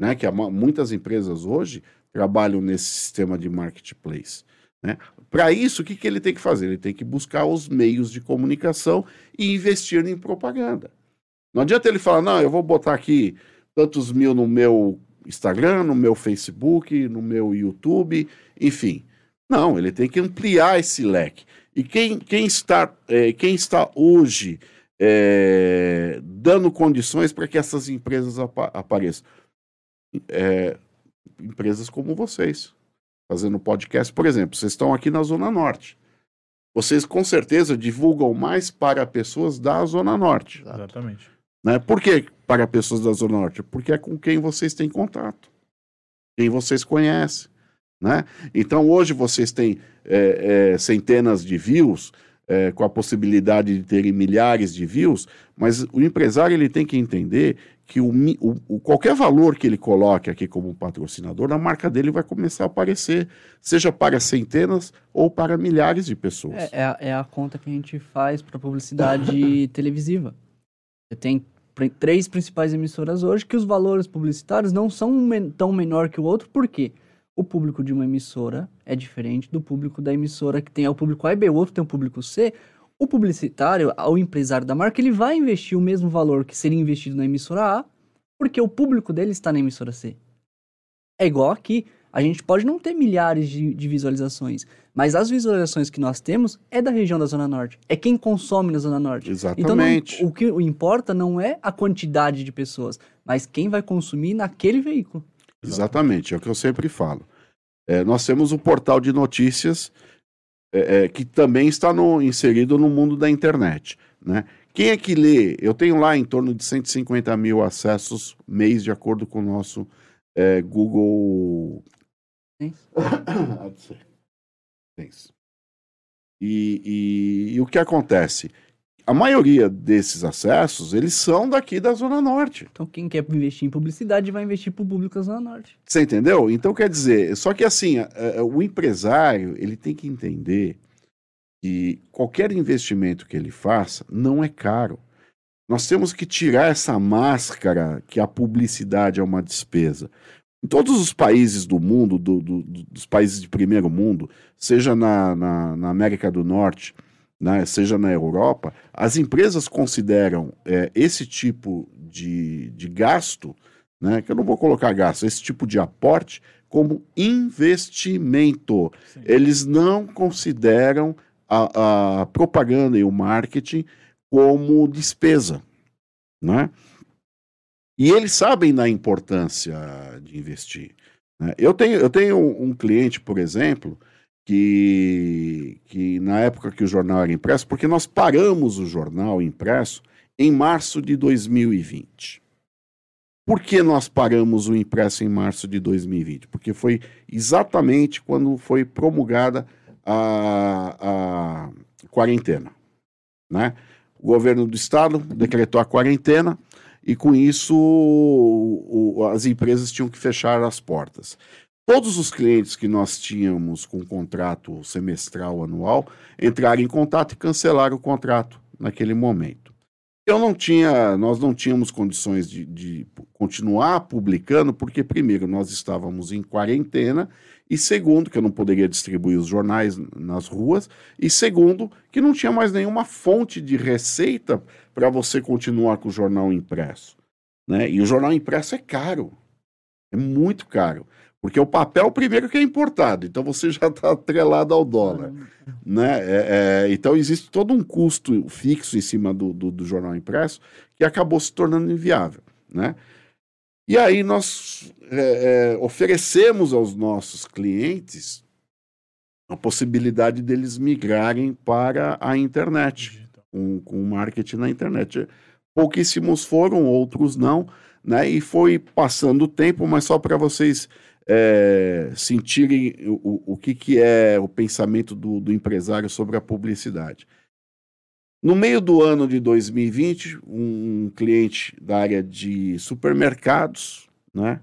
Speaker 3: né, que muitas empresas hoje trabalham nesse sistema de marketplace. Né? Para isso, o que, que ele tem que fazer? Ele tem que buscar os meios de comunicação e investir em propaganda. Não adianta ele falar, não, eu vou botar aqui tantos mil no meu Instagram, no meu Facebook, no meu YouTube, enfim. Não, ele tem que ampliar esse leque. E quem, quem, está, é, quem está hoje é, dando condições para que essas empresas apa apareçam? É, empresas como vocês fazendo podcast. Por exemplo, vocês estão aqui na Zona Norte. Vocês com certeza divulgam mais para pessoas da Zona Norte.
Speaker 2: Exatamente.
Speaker 3: Né? Por que para pessoas da Zona Norte? Porque é com quem vocês têm contato, quem vocês conhecem. Né? Então hoje vocês têm é, é, centenas de views, é, com a possibilidade de terem milhares de views, mas o empresário ele tem que entender que o, o, qualquer valor que ele coloque aqui como patrocinador, a marca dele vai começar a aparecer, seja para centenas ou para milhares de pessoas.
Speaker 1: É, é, a, é a conta que a gente faz para publicidade televisiva. Você tem três principais emissoras hoje que os valores publicitários não são men tão menor que o outro, por quê? O público de uma emissora é diferente do público da emissora que tem o público A e B, o outro tem o público C. O publicitário, o empresário da marca, ele vai investir o mesmo valor que seria investido na emissora A, porque o público dele está na emissora C. É igual aqui. A gente pode não ter milhares de, de, visualizações, mas as visualizações que nós temos é da região da Zona Norte. É quem consome na Zona Norte.
Speaker 3: Exatamente.
Speaker 1: Então, não, o que importa não é a quantidade de pessoas, mas quem vai consumir naquele veículo.
Speaker 3: Exatamente, é o que eu sempre falo. É, nós temos o portal de notícias é, é, que também está no, inserido no mundo da internet. Né? Quem é que lê? Eu tenho lá em torno de 150 mil acessos mês, de acordo com o nosso é, Google. e, e, e o que acontece? A maioria desses acessos, eles são daqui da Zona Norte.
Speaker 1: Então, quem quer investir em publicidade vai investir para o público da Zona Norte.
Speaker 3: Você entendeu? Então, quer dizer, só que assim, o empresário, ele tem que entender que qualquer investimento que ele faça não é caro. Nós temos que tirar essa máscara que a publicidade é uma despesa. Em todos os países do mundo, do, do, dos países de primeiro mundo, seja na, na, na América do Norte, né, seja na Europa, as empresas consideram é, esse tipo de, de gasto, né, que eu não vou colocar gasto, esse tipo de aporte, como investimento. Sim. Eles não consideram a, a, propaganda e o marketing como despesa. Né? E eles sabem da importância de investir. Né? Eu, tenho, eu tenho um cliente, por exemplo, que, que na época que o jornal era impresso, porque nós paramos o jornal impresso em março de 2020. Por que nós paramos o impresso em março de 2020? Porque foi exatamente quando foi promulgada a, a quarentena. Né? O governo do estado decretou a quarentena e com isso o, o, as empresas tinham que fechar as portas. Todos os clientes que nós tínhamos com contrato semestral anual entraram em contato e cancelaram o contrato naquele momento. Eu não tinha, nós não tínhamos condições de, de continuar publicando, porque primeiro nós estávamos em quarentena e segundo que eu não poderia distribuir os jornais nas ruas e segundo que não tinha mais nenhuma fonte de receita para você continuar com o jornal impresso, né? E o jornal impresso é caro, é muito caro. Porque o papel, primeiro, que é importado, então você já está atrelado ao dólar. Né? É, é, então existe todo um custo fixo em cima do, do, do, jornal impresso que acabou se tornando inviável. Né? E aí nós é, é oferecemos aos nossos clientes a possibilidade deles migrarem para a internet, com, com marketing na internet. Pouquíssimos foram, outros não, né? E foi passando o tempo, mas só para vocês é, sentirem o, o que, que é o pensamento do, do empresário sobre a publicidade. No meio do ano de 2020, um cliente da área de supermercados, né,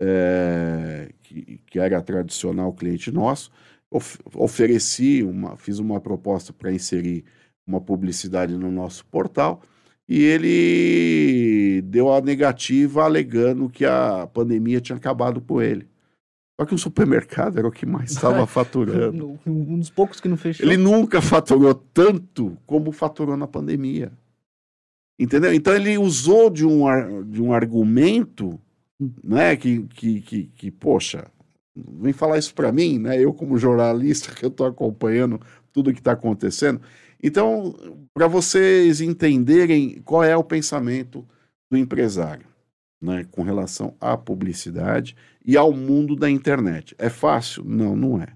Speaker 3: é, que, que, era tradicional cliente nosso, of, ofereci, uma, fiz uma proposta para inserir uma publicidade no nosso portal e ele deu a negativa alegando que a pandemia tinha acabado com ele. Só que o supermercado era o que mais estava faturando.
Speaker 1: um dos poucos que não fechou.
Speaker 3: Ele nunca faturou tanto como faturou na pandemia. Entendeu? Então ele usou de um, de um argumento, né, que, que, que, que poxa, vem falar isso para mim, né? Eu como jornalista que eu estou acompanhando tudo que está acontecendo. Então, para vocês entenderem qual é o pensamento do empresário, né, com relação à publicidade e ao mundo da internet. É fácil? Não, não é.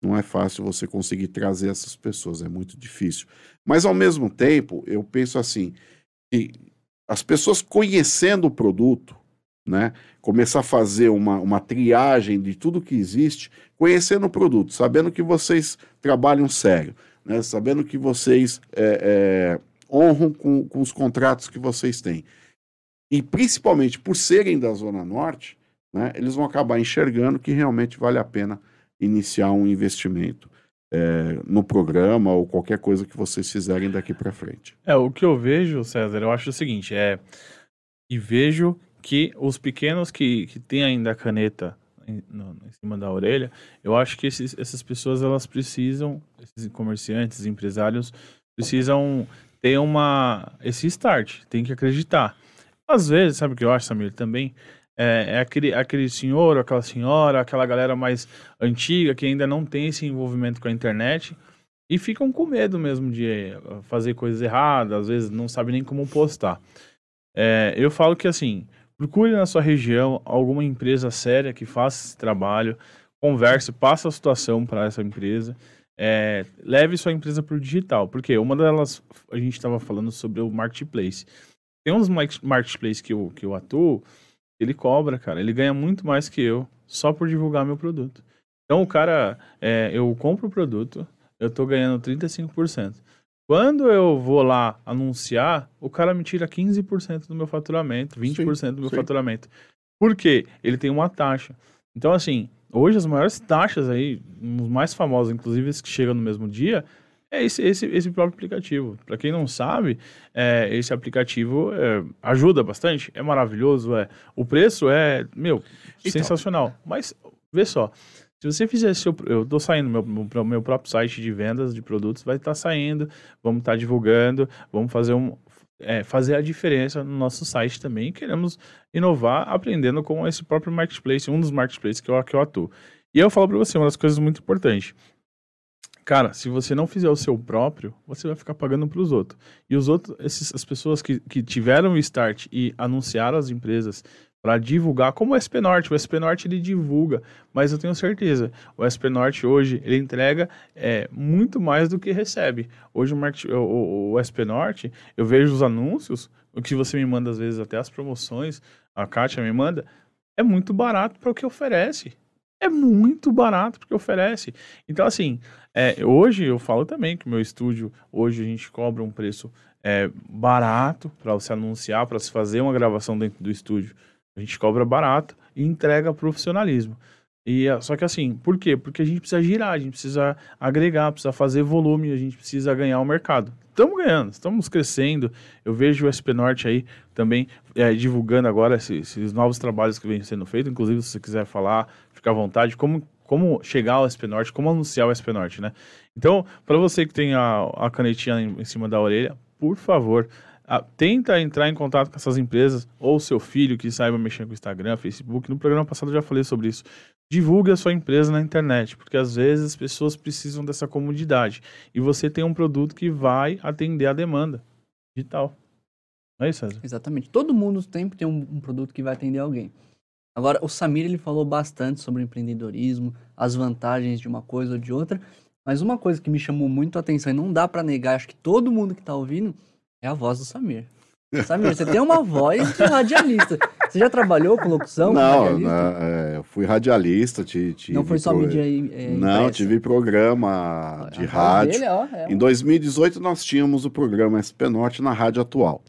Speaker 3: Não é fácil você conseguir trazer essas pessoas, é muito difícil. Mas, ao mesmo tempo, eu penso assim, que as pessoas conhecendo o produto, né, começar a fazer uma, uma triagem de tudo que existe, conhecendo o produto, sabendo que vocês trabalham sério, né, sabendo que vocês é, é, honram com, com os contratos que vocês têm. E principalmente por serem da Zona Norte, né, eles vão acabar enxergando que realmente vale a pena iniciar um investimento é, no programa ou qualquer coisa que vocês fizerem daqui para frente.
Speaker 2: É, o que eu vejo, César, eu acho o seguinte, é e vejo que os pequenos que, que têm ainda a caneta em, em cima da orelha, eu acho que esses, essas pessoas elas precisam, esses comerciantes, empresários, precisam ter uma esse start, tem que acreditar. Às vezes, sabe o que eu acho, Samir, também? É, é aquele, aquele senhor, aquela senhora, aquela galera mais antiga que ainda não tem esse envolvimento com a internet e ficam com medo mesmo de eh, fazer coisas erradas, às vezes não sabe nem como postar. É, eu falo que assim, Procure na sua região alguma empresa séria que faça esse trabalho, converse, passe a situação para essa empresa, é, leve sua empresa para o digital. Porque uma delas, a gente estava falando sobre o marketplace. Tem uns marketplace que eu, que eu atuo, ele cobra, cara, ele ganha muito mais que eu só por divulgar meu produto. Então o cara, é, eu compro o produto, eu estou ganhando 35%. Quando eu vou lá anunciar, o cara me tira 15% do meu faturamento, 20% sim, do meu sim. faturamento. Por quê? Ele tem uma taxa. Então, assim, hoje as maiores taxas aí, os mais famosos, inclusive que chegam no mesmo dia, é esse, esse, esse próprio aplicativo. Para quem não sabe, é, esse aplicativo é, ajuda bastante, é maravilhoso, é. O preço é, meu, então, sensacional. Mas, vê só, se você fizer seu. Eu estou saindo, meu, meu, meu próprio site de vendas de produtos vai estar tá saindo, vamos estar tá divulgando, vamos fazer um. É, fazer a diferença no nosso site também. Queremos inovar aprendendo com esse próprio marketplace, um dos marketplaces que eu, que eu atuo. E eu falo para você uma das coisas muito importantes. Cara, se você não fizer o seu próprio, você vai ficar pagando para os outros. E os outros, esses, as pessoas que, que tiveram o start e anunciaram as empresas para divulgar, como o SP Norte. O SP Norte ele divulga, mas eu tenho certeza, o SP Norte hoje ele entrega é, muito mais do que recebe. Hoje o, o, o, SP Norte, eu vejo os anúncios, o que você me manda às vezes até as promoções, a Kátia me manda, é muito barato para o que oferece. É muito barato porque oferece. Então, assim, é, hoje eu falo também que meu estúdio, hoje a gente cobra um preço é, barato para se anunciar, para se fazer uma gravação dentro do estúdio. A gente cobra barato e entrega profissionalismo. E, só que assim, por quê? Porque a gente precisa girar, a gente precisa agregar, precisa fazer volume, a gente precisa ganhar o mercado. Estamos ganhando, estamos crescendo. Eu vejo o SP Norte aí também é, divulgando agora esses, esses, novos trabalhos que vêm sendo feitos. Inclusive, se você quiser falar, fica à vontade. Como, como chegar ao SP Norte, como anunciar o SP Norte, né? Então, para você que tem a, a canetinha em, em cima da orelha, por favor, a- tenta entrar em contato com essas empresas, ou seu filho que saiba mexer com Instagram, Facebook. No programa passado eu já falei sobre isso. Divulgue a sua empresa na internet, porque às vezes as pessoas precisam dessa comodidade. E você tem um produto que vai atender a demanda digital. Não é isso, César?
Speaker 1: Exatamente. Todo mundo sempre tem um, um produto que vai atender alguém. Agora, o Samir ele falou bastante sobre empreendedorismo, as vantagens de uma coisa ou de outra, mas uma coisa que me chamou muito a atenção e não dá pra negar, acho que todo mundo que tá ouvindo, é a voz do Samir. Samir, você tem uma voz de radialista. Você já trabalhou com locução? com
Speaker 3: Não,
Speaker 1: radialista?
Speaker 3: né, é, eu fui radialista. ti- Tive
Speaker 1: não foi só
Speaker 3: pro-
Speaker 1: mídia aí. é,
Speaker 3: Não, tive programa
Speaker 1: A
Speaker 3: de rádio.
Speaker 1: dele, ó, é
Speaker 3: Em 2018 nós tínhamos o programa SP Norte na Rádio Atual,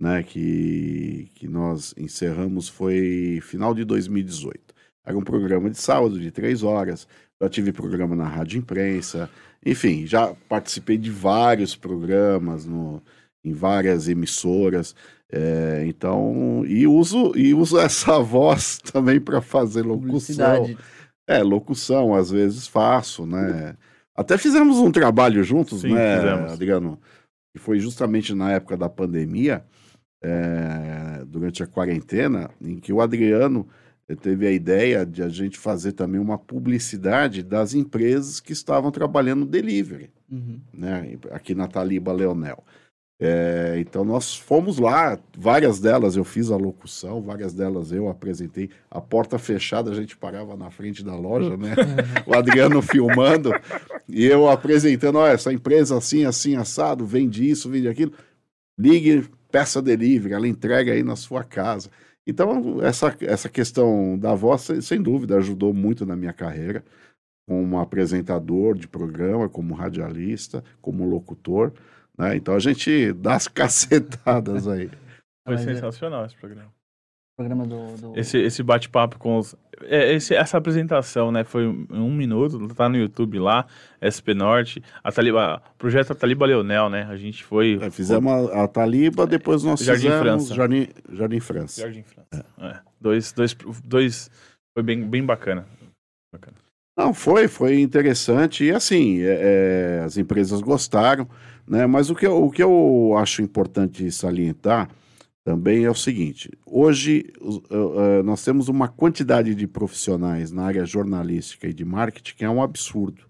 Speaker 3: né, que, que nós encerramos foi final de 2018. Era um programa de sábado de três horas. Já tive programa na Rádio Imprensa, enfim, já participei de vários programas no, em várias emissoras. é, então, e uso, e uso essa voz também para fazer locução. É, locução, às vezes faço, né? Até fizemos um trabalho juntos,
Speaker 2: Sim,
Speaker 3: né,
Speaker 2: fizemos.
Speaker 3: Adriano? Que foi justamente na época da pandemia, é, durante a quarentena, em que o Adriano eh, teve a ideia de a gente fazer também uma publicidade das empresas que estavam trabalhando no delivery
Speaker 1: Uhum.
Speaker 3: né, aqui na Taliba Leonel. É, então nós fomos lá, várias delas eu fiz a locução, várias delas eu apresentei. A porta fechada, a gente parava na frente da loja, né? o Adriano filmando e eu apresentando, olha, essa empresa assim, assim, assado, vende isso, vende aquilo. Ligue, peça delivery, ela entrega aí na sua casa. Então, essa, essa questão da voz, sem- sem dúvida, ajudou muito na minha carreira como apresentador de programa, como radialista, como locutor. Né? Então a gente dá as cacetadas aí.
Speaker 2: Foi
Speaker 1: é-
Speaker 2: sensacional esse programa.
Speaker 1: Programa do. do-
Speaker 2: Esse, esse bate-papo com os. é, esse- essa apresentação, né? Foi em um minuto, tá no YouTube lá, SP Norte, a Taliba, o projeto Taliba Leonel, né? A gente foi.
Speaker 3: É, fizemos a, a Taliba, depois nós
Speaker 2: Jardim
Speaker 3: fizemos
Speaker 2: França.
Speaker 3: Jardim, Jardim França.
Speaker 2: Jardim França. É, dois, dois, dois. Foi bem, bem bacana. Bacana.
Speaker 3: Não, foi, foi interessante. E assim, é, é, as empresas gostaram, né? Mas o que, eu, o que eu acho importante salientar também é o seguinte: hoje eh, eh, nós temos uma quantidade de profissionais na área jornalística e de marketing que é um absurdo.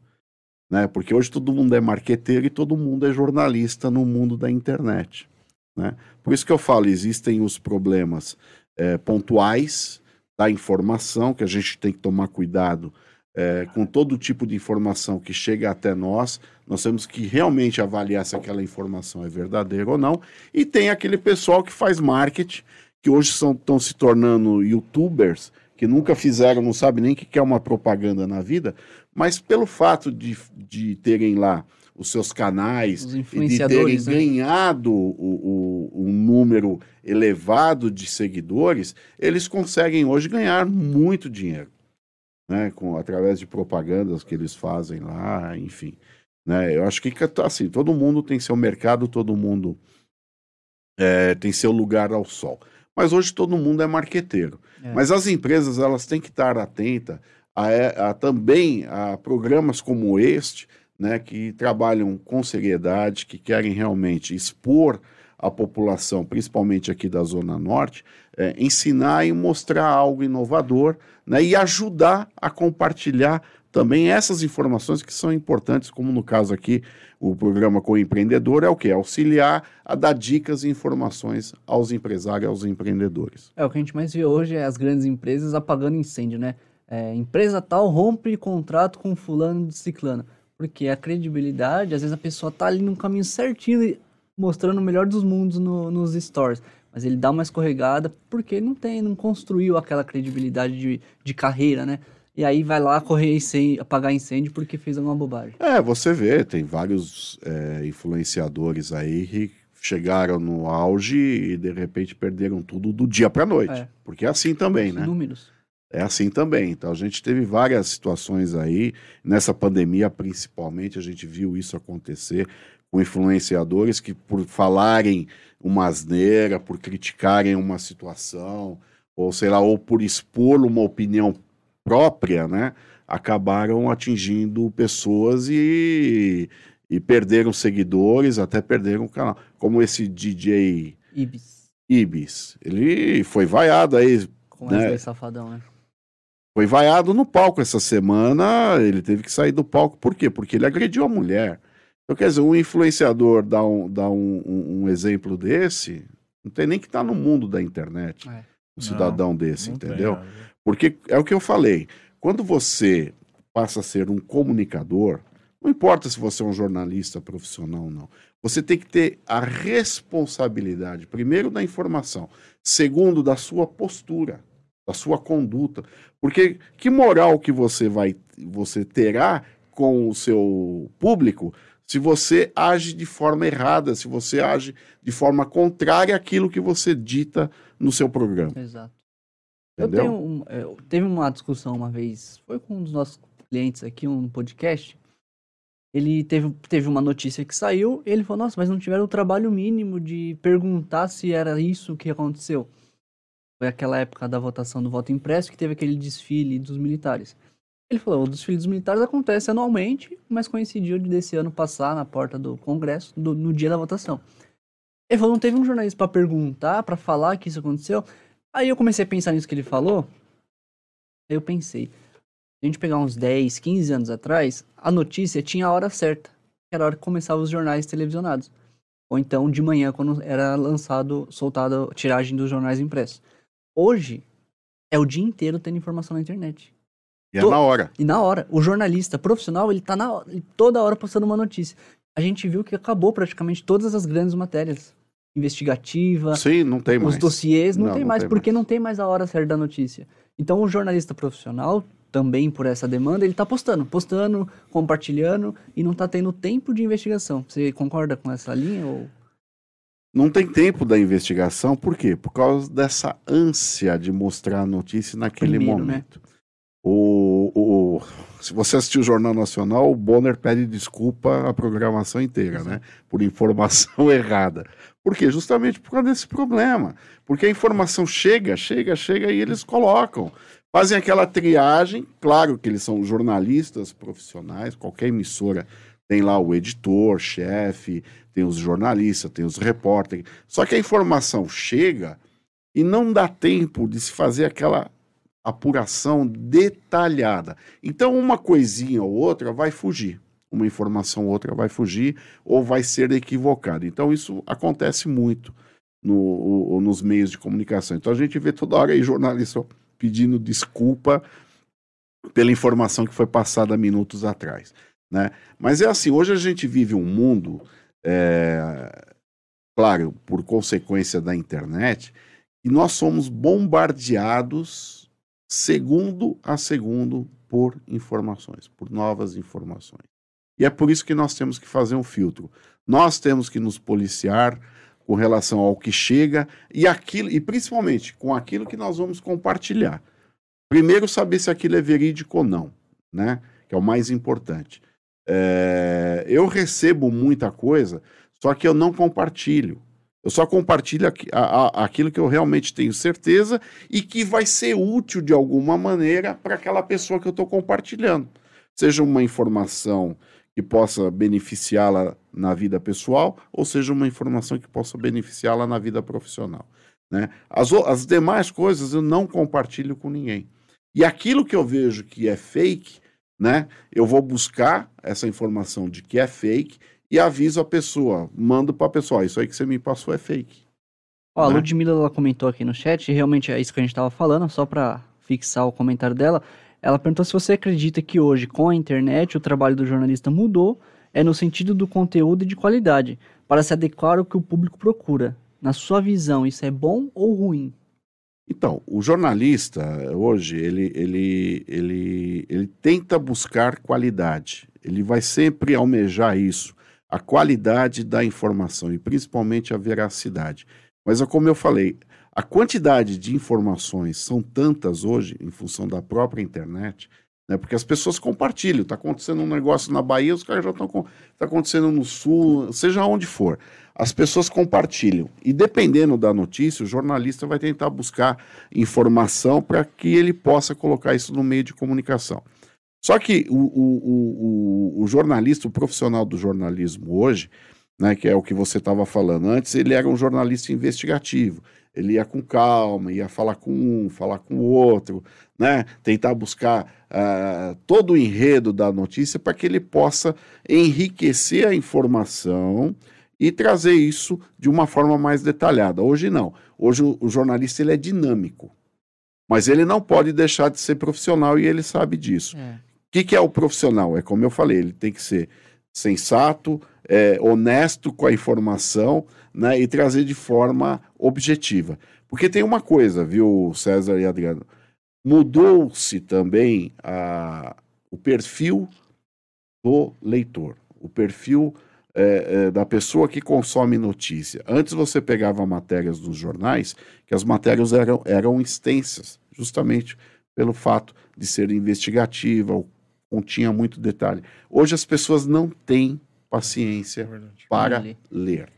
Speaker 3: Né? Porque hoje todo mundo é marqueteiro e todo mundo é jornalista no mundo da internet. Né? Por isso que eu falo, existem os problemas eh, pontuais da informação, que a gente tem que tomar cuidado é, com todo tipo de informação que chega até nós, nós temos que realmente avaliar se aquela informação é verdadeira ou não. E tem aquele pessoal que faz marketing, que hoje estão se tornando youtubers, que nunca fizeram, não sabe nem o que é uma propaganda na vida, mas pelo fato de, de terem lá os seus canais
Speaker 1: Os
Speaker 3: e de terem
Speaker 1: né?
Speaker 3: ganhado o, o- um número elevado de seguidores, eles conseguem hoje ganhar muito dinheiro né, com, através de propagandas que eles fazem lá, enfim. Né, eu acho que assim, todo mundo tem seu mercado, todo mundo é, tem seu lugar ao sol. Mas hoje todo mundo é marqueteiro.
Speaker 1: É.
Speaker 3: Mas as empresas elas têm que estar atentas a, a também a programas como este, né, que trabalham com seriedade, que querem realmente expor a população, principalmente aqui da Zona Norte, é, ensinar e mostrar algo inovador né, e ajudar a compartilhar também essas informações que são importantes, como no caso aqui, o programa com o empreendedor é o que? Auxiliar a dar dicas e informações aos empresários aos empreendedores.
Speaker 1: É, o que a gente mais vê hoje é as grandes empresas apagando incêndio, né? É, empresa tal rompe contrato com fulano de ciclano. Porque a credibilidade, às vezes a pessoa tá ali no caminho certinho, mostrando o melhor dos mundos no- nos stories. Mas ele dá uma escorregada porque não tem, não construiu aquela credibilidade de, de carreira, né? E aí vai lá correr incêndio, apagar incêndio porque fez alguma bobagem.
Speaker 3: É, você vê, tem vários é, influenciadores aí que chegaram no auge e de repente perderam tudo do dia para noite.
Speaker 1: É.
Speaker 3: Porque é assim também,
Speaker 1: Os
Speaker 3: né?
Speaker 1: Números.
Speaker 3: É assim também. Então a gente teve várias situações aí, nessa pandemia principalmente, a gente viu isso acontecer influenciadores que, por falarem uma asneira, por criticarem uma situação, ou sei lá, ou por expor uma opinião própria, né? Acabaram atingindo pessoas e, e perderam seguidores, até perderam o canal. Como esse DJ
Speaker 1: Ibis.
Speaker 3: Ibis. Ele foi vaiado aí.
Speaker 1: Com
Speaker 3: Né?
Speaker 1: Wesley Safadão, né?
Speaker 3: Foi vaiado no palco essa semana. Ele teve que sair do palco. Por quê? Porque ele agrediu a mulher. Então, quer dizer, um influenciador dá um, dá um, um- um exemplo desse, não tem nem que estar no mundo da internet.
Speaker 1: É.
Speaker 3: Um cidadão desse,
Speaker 2: Não tem,
Speaker 3: entendeu?
Speaker 2: ó.
Speaker 3: Porque é o que eu falei. Quando você passa a ser um comunicador, não importa se você é um jornalista profissional ou não, você tem que ter a responsabilidade, primeiro, da informação, segundo, da sua postura, da sua conduta. Porque que moral que você vai, você terá com o seu público se você age de forma errada, se você age de forma contrária àquilo que você dita no seu programa,
Speaker 1: Exato. Eu
Speaker 3: entendeu?
Speaker 1: tenho um, eu- teve uma discussão uma vez, foi com um dos nossos clientes aqui, um podcast. Ele teve, teve uma notícia que saiu, e ele falou, nossa, mas não tiveram o trabalho mínimo de perguntar se era isso que aconteceu. Foi aquela época da votação do voto impresso que teve aquele desfile dos militares. Ele falou, o desfile dos militares acontece anualmente, mas coincidiu de desse ano passar na porta do Congresso do- no dia da votação. Ele falou, não teve um jornalista pra perguntar, pra falar que isso aconteceu? Aí eu comecei a pensar nisso que ele falou. Aí eu pensei, se a gente pegar uns 10, 15 anos atrás, a notícia tinha a hora certa, que era a hora que começavam os jornais televisionados. Ou então de manhã, quando era lançado, soltada a tiragem dos jornais impressos. Hoje, é o dia inteiro tendo informação na internet.
Speaker 3: E é
Speaker 1: Tô-
Speaker 3: na hora.
Speaker 1: E na hora, o jornalista profissional, ele tá na hora, toda hora postando uma notícia. A gente viu que acabou praticamente todas as grandes matérias. Investigativa,
Speaker 3: Sim, não tem mais.
Speaker 1: os dossiês, não,
Speaker 3: Não,
Speaker 1: tem
Speaker 3: não
Speaker 1: mais,
Speaker 3: tem
Speaker 1: porque
Speaker 3: mais.
Speaker 1: não tem mais a hora certa da notícia. Então o jornalista profissional, também por essa demanda, ele tá postando, postando, compartilhando e não tá tendo tempo de investigação. Você concorda com essa linha ou
Speaker 3: Não tem tempo da investigação, por quê? Por causa dessa ânsia de mostrar a notícia naquele
Speaker 1: Primeiro, né?
Speaker 3: O, o- se você assistiu o Jornal Nacional, o Bonner pede desculpa à programação inteira, né? Por informação errada. Por quê? Justamente por causa desse problema. Porque a informação chega, chega, chega e eles colocam. Fazem aquela triagem, claro que eles são jornalistas profissionais, qualquer emissora tem lá o editor, chefe, tem os jornalistas, tem os repórteres. Só que a informação chega e não dá tempo de se fazer aquela apuração detalhada. Então, uma coisinha ou outra vai fugir. Uma informação ou outra vai fugir ou vai ser equivocada. Então, isso acontece muito no- nos meios de comunicação. Então, a gente vê toda hora aí jornalista pedindo desculpa pela informação que foi passada minutos atrás. Né? Mas é assim, hoje a gente vive um mundo, é, claro, por consequência da internet, e nós somos bombardeados segundo a segundo por informações, por novas informações. E é por isso que nós temos que fazer um filtro. Nós temos que nos policiar com relação ao que chega e aquilo e principalmente com aquilo que nós vamos compartilhar. Primeiro saber se aquilo é verídico ou não, né? Que é o mais importante. É, eu recebo muita coisa, só que eu não compartilho. Eu só compartilho aquilo que eu realmente tenho certeza e que vai ser útil de alguma maneira para aquela pessoa que eu estou compartilhando. Seja uma informação que possa beneficiá-la na vida pessoal, ou seja uma informação que possa beneficiá-la na vida profissional. Né? As, as demais coisas eu não compartilho com ninguém. E aquilo que eu vejo que é fake, né? Eu vou buscar essa informação de que é fake e aviso a pessoa, mando para a pessoa, "Ó, isso aí que você me passou é fake.
Speaker 1: Ó, a
Speaker 3: Né?
Speaker 1: Ludmilla ela comentou aqui no chat, realmente é isso que a gente tava falando, só pra fixar o comentário dela. Ela perguntou se você acredita que hoje, com a internet, o trabalho do jornalista mudou, é no sentido do conteúdo e de qualidade, para se adequar ao que o público procura. Na sua visão, isso é bom ou ruim?
Speaker 3: Então, o jornalista hoje ele, ele, ele, ele tenta buscar qualidade. Ele vai sempre almejar isso, a qualidade da informação e principalmente a veracidade. Mas é como eu falei, a quantidade de informações são tantas hoje em função da própria internet, né? Porque as pessoas compartilham. Está acontecendo um negócio na Bahia, os caras já estão. Está acontecendo no Sul, seja onde for. As pessoas compartilham. E dependendo da notícia, o jornalista vai tentar buscar informação para que ele possa colocar isso no meio de comunicação. Só que o, o, o, o, jornalista, o profissional do jornalismo hoje, né, que é o que você estava falando antes, ele era um jornalista investigativo. Ele ia com calma, ia falar com um, falar com o outro, né, tentar buscar uh, todo o enredo da notícia para que ele possa enriquecer a informação e trazer isso de uma forma mais detalhada. Hoje não. Hoje o, o jornalista ele é dinâmico. Mas ele não pode deixar de ser profissional e ele sabe disso. É que, que é o profissional? É como eu falei, ele tem que ser sensato, é, honesto com a informação né, e trazer de forma objetiva. Porque tem uma coisa, viu, César e Adriano? Mudou-se também a, o perfil do leitor, o perfil é, é, da pessoa que consome notícia. Antes você pegava matérias dos jornais, que as matérias eram, eram extensas, justamente pelo fato de ser investigativa, o continha muito detalhe. Hoje as pessoas não têm paciência é para ler. ler.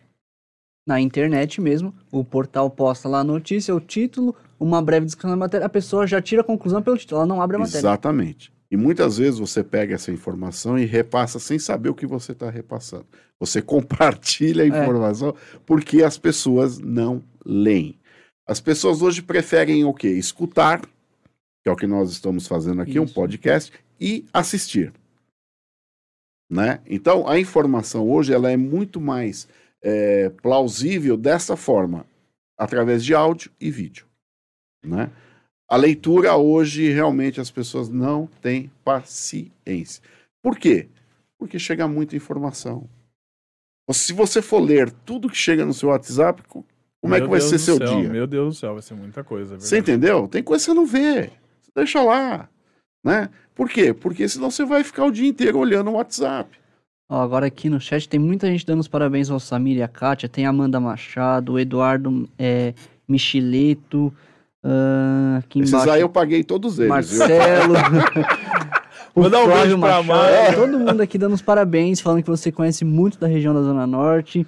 Speaker 1: Na internet mesmo, o portal posta lá a notícia, o título, uma breve descrição da matéria, a pessoa já tira a conclusão pelo título, ela não abre a matéria.
Speaker 3: Exatamente. E muitas vezes você pega essa informação e repassa sem saber o que você está repassando. Você compartilha a é. informação é. porque as pessoas não leem. As pessoas hoje preferem o quê? Escutar, que é o que nós estamos fazendo aqui, Isso. um podcast, e assistir. Né? Então, a informação hoje ela é muito mais é, plausível dessa forma, através de áudio e vídeo. Né? A leitura hoje, realmente, as pessoas não têm paciência. Por quê? Porque chega muita informação. Se você for ler tudo que chega no seu WhatsApp, como Meu é que vai Deus ser seu
Speaker 2: céu,
Speaker 3: dia?
Speaker 2: Meu Deus do céu, vai ser muita coisa. É
Speaker 3: você entendeu? Tem coisa que você não vê. Deixa lá. Né? Por quê? Porque senão você vai ficar o dia inteiro olhando o WhatsApp.
Speaker 1: Ó, agora aqui no chat tem muita gente dando os parabéns ao Samir e a Kátia. Tem a Amanda Machado, o Eduardo é, Michileto. Uh, aqui
Speaker 3: Esses
Speaker 1: embaixo,
Speaker 3: aí eu paguei todos eles.
Speaker 1: Marcelo.
Speaker 2: Vou dar um beijo pra Amanda.
Speaker 1: Todo mundo aqui dando os parabéns, falando que você conhece muito da região da Zona Norte.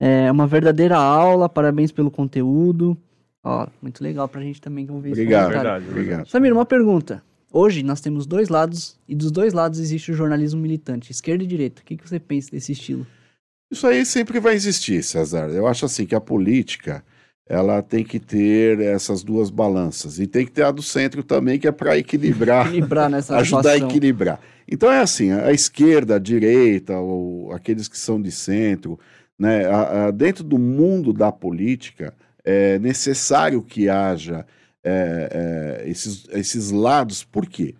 Speaker 1: É uma verdadeira aula, parabéns pelo conteúdo. Ó, muito legal pra gente também que ver
Speaker 3: Obrigado, verdade, obrigado.
Speaker 1: Samir, uma pergunta. Hoje nós temos dois lados e dos dois lados existe o jornalismo militante, esquerda e direita. O que, que você pensa desse estilo?
Speaker 3: Isso aí sempre vai existir, César. Eu acho assim que a política ela tem que ter essas duas balanças e tem que ter a do centro também que é para equilibrar,
Speaker 1: equilibrar
Speaker 3: ajudar a equilibrar. Então é assim, a esquerda, a direita, ou aqueles que são de centro, né, a, a, dentro do mundo da política é necessário que haja é, é, esses, esses lados. Por quê?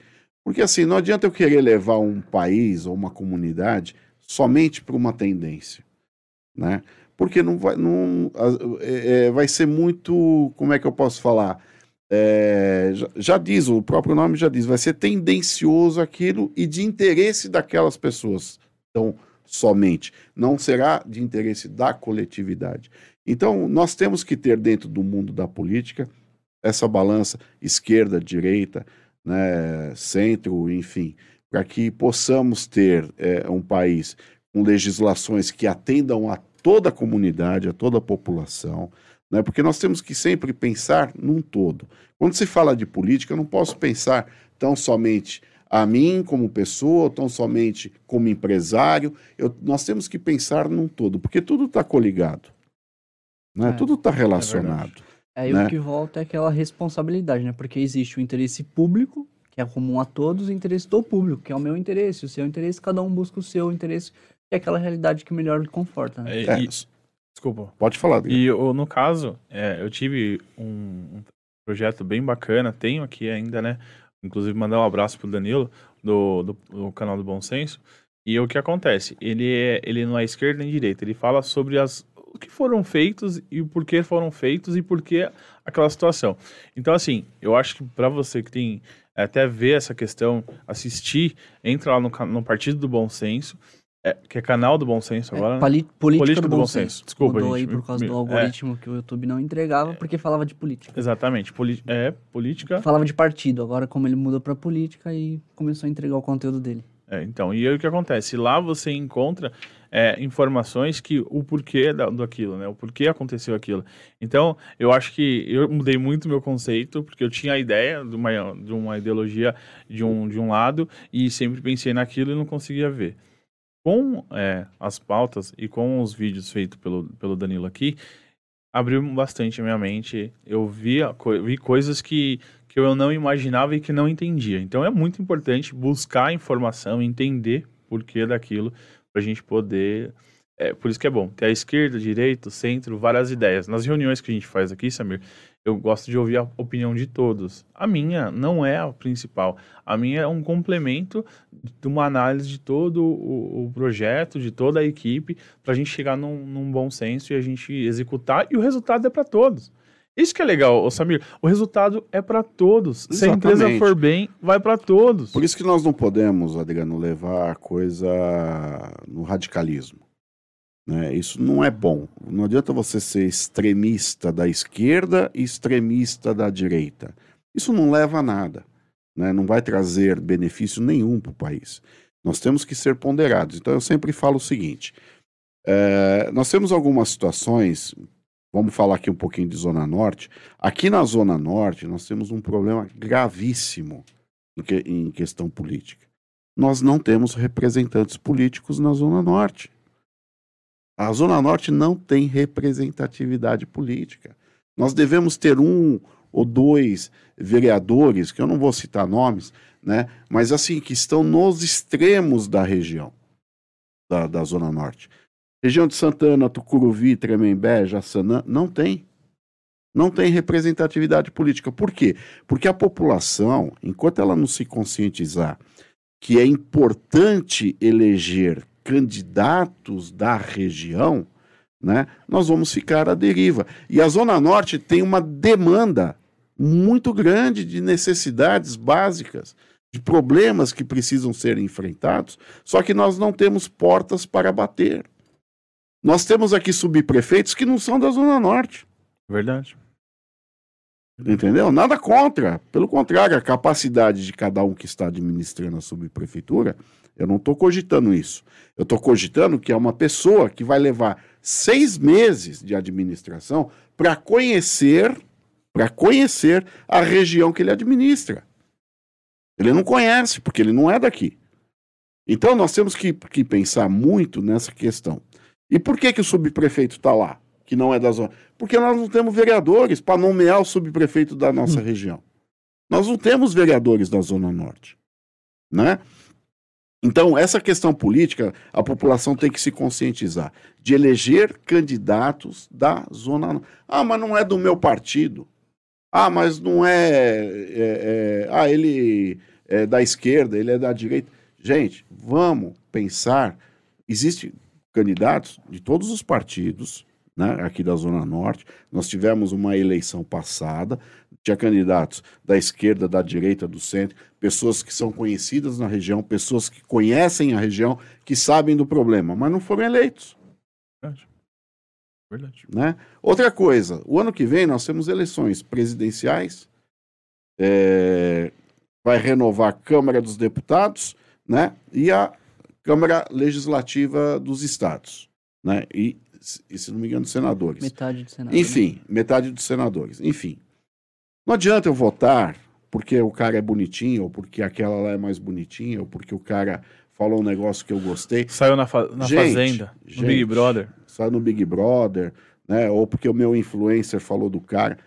Speaker 3: Porque assim, não adianta eu querer levar um país ou uma comunidade somente para uma tendência, né? Porque não vai, não, é, é, vai ser muito, como é que eu posso falar? É, já, já, diz, o próprio nome já diz, vai ser tendencioso aquilo e de interesse daquelas pessoas. Então, somente. Não será de interesse da coletividade. Então, nós temos que ter dentro do mundo da política essa balança esquerda, direita, né, centro, enfim, para que possamos ter é, um país com legislações que atendam a toda a comunidade, a toda a população, né, porque nós temos que sempre pensar num todo. Quando se fala de política, eu não posso pensar tão somente a mim como pessoa, tão somente como empresário. Eu, nós temos que pensar num todo, porque tudo está coligado. Né? É, tudo está é relacionado.
Speaker 1: É Aí né? o que volta é aquela responsabilidade, né? Porque existe o interesse público, que é comum a todos, e o interesse do público, que é o meu interesse, o seu interesse, cada um busca o seu interesse, que é aquela realidade que melhor lhe conforta. Né?
Speaker 2: É, e, desculpa.
Speaker 3: Pode falar.
Speaker 2: E eu, no caso, é, eu tive um, um, projeto bem bacana, tenho aqui ainda, né? Inclusive mandar um abraço pro Danilo, do, do, do canal do Bom Senso. E o que acontece? Ele, é, ele não é esquerda nem direita, ele fala sobre as o que foram feitos e o porquê foram feitos e por que aquela situação. Então, assim, eu acho que para você que tem é, até ver essa questão, assistir, entra lá no, no Partido do Bom Senso, é, que é canal do Bom Senso é, agora, é,
Speaker 1: né? Política, do, do, Bom, Senso.
Speaker 2: senso. Desculpa,
Speaker 1: Mudou
Speaker 2: gente.
Speaker 1: aí por causa do é. algoritmo que o YouTube não entregava, porque falava de política.
Speaker 2: Exatamente. Poli é, política...
Speaker 1: Falava de partido. Agora, como ele mudou para política, aí começou a entregar o conteúdo dele.
Speaker 2: É, então, e aí o que acontece? Lá você encontra é, informações que o porquê da, daquilo, né? O porquê aconteceu aquilo. Então, eu acho que eu mudei muito meu conceito, porque eu tinha a ideia de uma, de uma ideologia de um, de um lado e sempre pensei naquilo e não conseguia ver. Com é, as pautas e com os vídeos feitos pelo, pelo Danilo aqui, abriu bastante a minha mente. Eu vi, vi coisas que, que eu não imaginava e que não entendia. Então é muito importante buscar informação, entender porquê daquilo, para a gente poder. É, por isso que é bom ter a esquerda, direita, centro, várias ideias. Nas reuniões que a gente faz aqui, Samir, eu gosto de ouvir a opinião de todos. A minha não é a principal. A minha é um complemento de uma análise de todo o, o projeto, de toda a equipe, para a gente chegar num, num, bom senso e a gente executar. E o resultado é para todos. Isso que é legal, Samir. O resultado é para todos. Exatamente. Se a empresa for bem, vai para todos.
Speaker 3: Por isso que nós não podemos, Adriano, levar a coisa no radicalismo. Né? Isso não é bom. Não adianta você ser extremista da esquerda e extremista da direita. Isso não leva a nada. Né? Não vai trazer benefício nenhum para o país. Nós temos que ser ponderados. Então eu sempre falo o seguinte: é, nós temos algumas situações. Vamos falar aqui um pouquinho de Zona Norte. Aqui na Zona Norte, nós temos um problema gravíssimo em, que, em questão política. Nós não temos representantes políticos na Zona Norte. A Zona Norte não tem representatividade política. Nós devemos ter um ou dois vereadores, que eu não vou citar nomes, né, mas assim, que estão nos extremos da região, da, da Zona Norte. Região de Santana, Tucuruvi, Tremembé, Jaçanã, não tem. Não tem representatividade política. Por quê? Porque a população, enquanto ela não se conscientizar que é importante eleger candidatos da região, né, nós vamos ficar à deriva. E a Zona Norte tem uma demanda muito grande de necessidades básicas, de problemas que precisam ser enfrentados, só que nós não temos portas para bater. Nós temos aqui subprefeitos que não são da Zona Norte.
Speaker 2: Verdade.
Speaker 3: Entendeu? Nada contra. Pelo contrário, a capacidade de cada um que está administrando a subprefeitura eu não estou cogitando isso. Eu estou cogitando que é uma pessoa que vai levar seis meses de administração para conhecer, para conhecer a região que ele administra. Ele não conhece, porque ele não é daqui. Então nós temos que, que pensar muito nessa questão. E por que, que o subprefeito está lá, que não é da zona? Porque nós não temos vereadores para nomear o subprefeito da nossa hum. região. Nós não temos vereadores da Zona Norte. Né? Então, essa questão política, a população tem que se conscientizar de eleger candidatos da zona. Ah, mas não é do meu partido. Ah, mas não é. é, é ah, ele é da esquerda, ele é da direita. Gente, vamos pensar. Existem candidatos de todos os partidos, né, aqui da Zona Norte. Nós tivemos uma eleição passada, tinha candidatos da esquerda, da direita, do centro, pessoas que são conhecidas na região, pessoas que conhecem a região, que sabem do problema, mas não foram eleitos.
Speaker 2: Verdade. Verdade.
Speaker 3: Né? Outra coisa, o ano que vem nós temos eleições presidenciais, é, vai renovar a Câmara dos Deputados né, e a Câmara Legislativa dos Estados. Né, e, e, se não me engano, senadores.
Speaker 1: Metade dos senadores.
Speaker 3: Enfim, metade dos senadores. Enfim, não adianta eu votar porque o cara é bonitinho, ou porque aquela lá é mais bonitinha, ou porque o cara falou um negócio que eu gostei.
Speaker 2: Saiu na, fa na gente, Fazenda, no gente, Big Brother.
Speaker 3: Saiu no Big Brother, né? Ou porque o meu influencer falou do cara.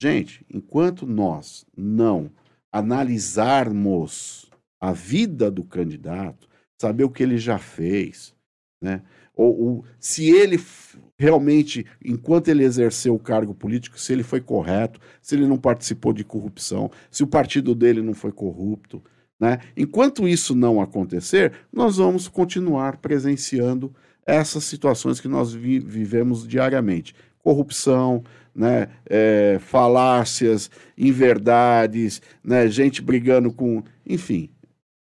Speaker 3: Gente, enquanto nós não analisarmos a vida do candidato, saber o que ele já fez, né? Ou, ou se ele realmente, enquanto ele exerceu o cargo político, se ele foi correto, se ele não participou de corrupção, se o partido dele não foi corrupto. Né? Enquanto isso não acontecer, nós vamos continuar presenciando essas situações que nós vi vivemos diariamente. Corrupção, né, é, falácias, inverdades, né, gente brigando com. Enfim,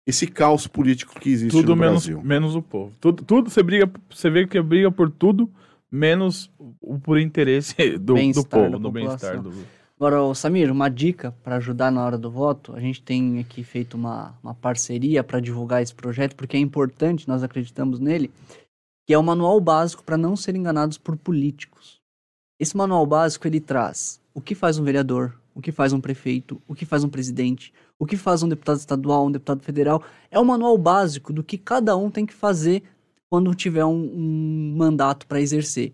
Speaker 3: esse caos político que existe
Speaker 2: tudo
Speaker 3: no
Speaker 2: menos,
Speaker 3: Brasil.
Speaker 2: menos o povo. Tudo, tudo você briga, você vê que briga por tudo, menos o por interesse do, do povo, do bem-estar. Do...
Speaker 1: Agora, Samir, uma dica para ajudar na hora do voto. A gente tem aqui feito uma, uma parceria para divulgar esse projeto, porque é importante, nós acreditamos nele, que é o manual básico para não ser enganados por políticos. Esse manual básico ele traz o que faz um vereador, o que faz um prefeito, o que faz um presidente, o que faz um deputado estadual, um deputado federal. É o manual básico do que cada um tem que fazer quando tiver um, um mandato para exercer.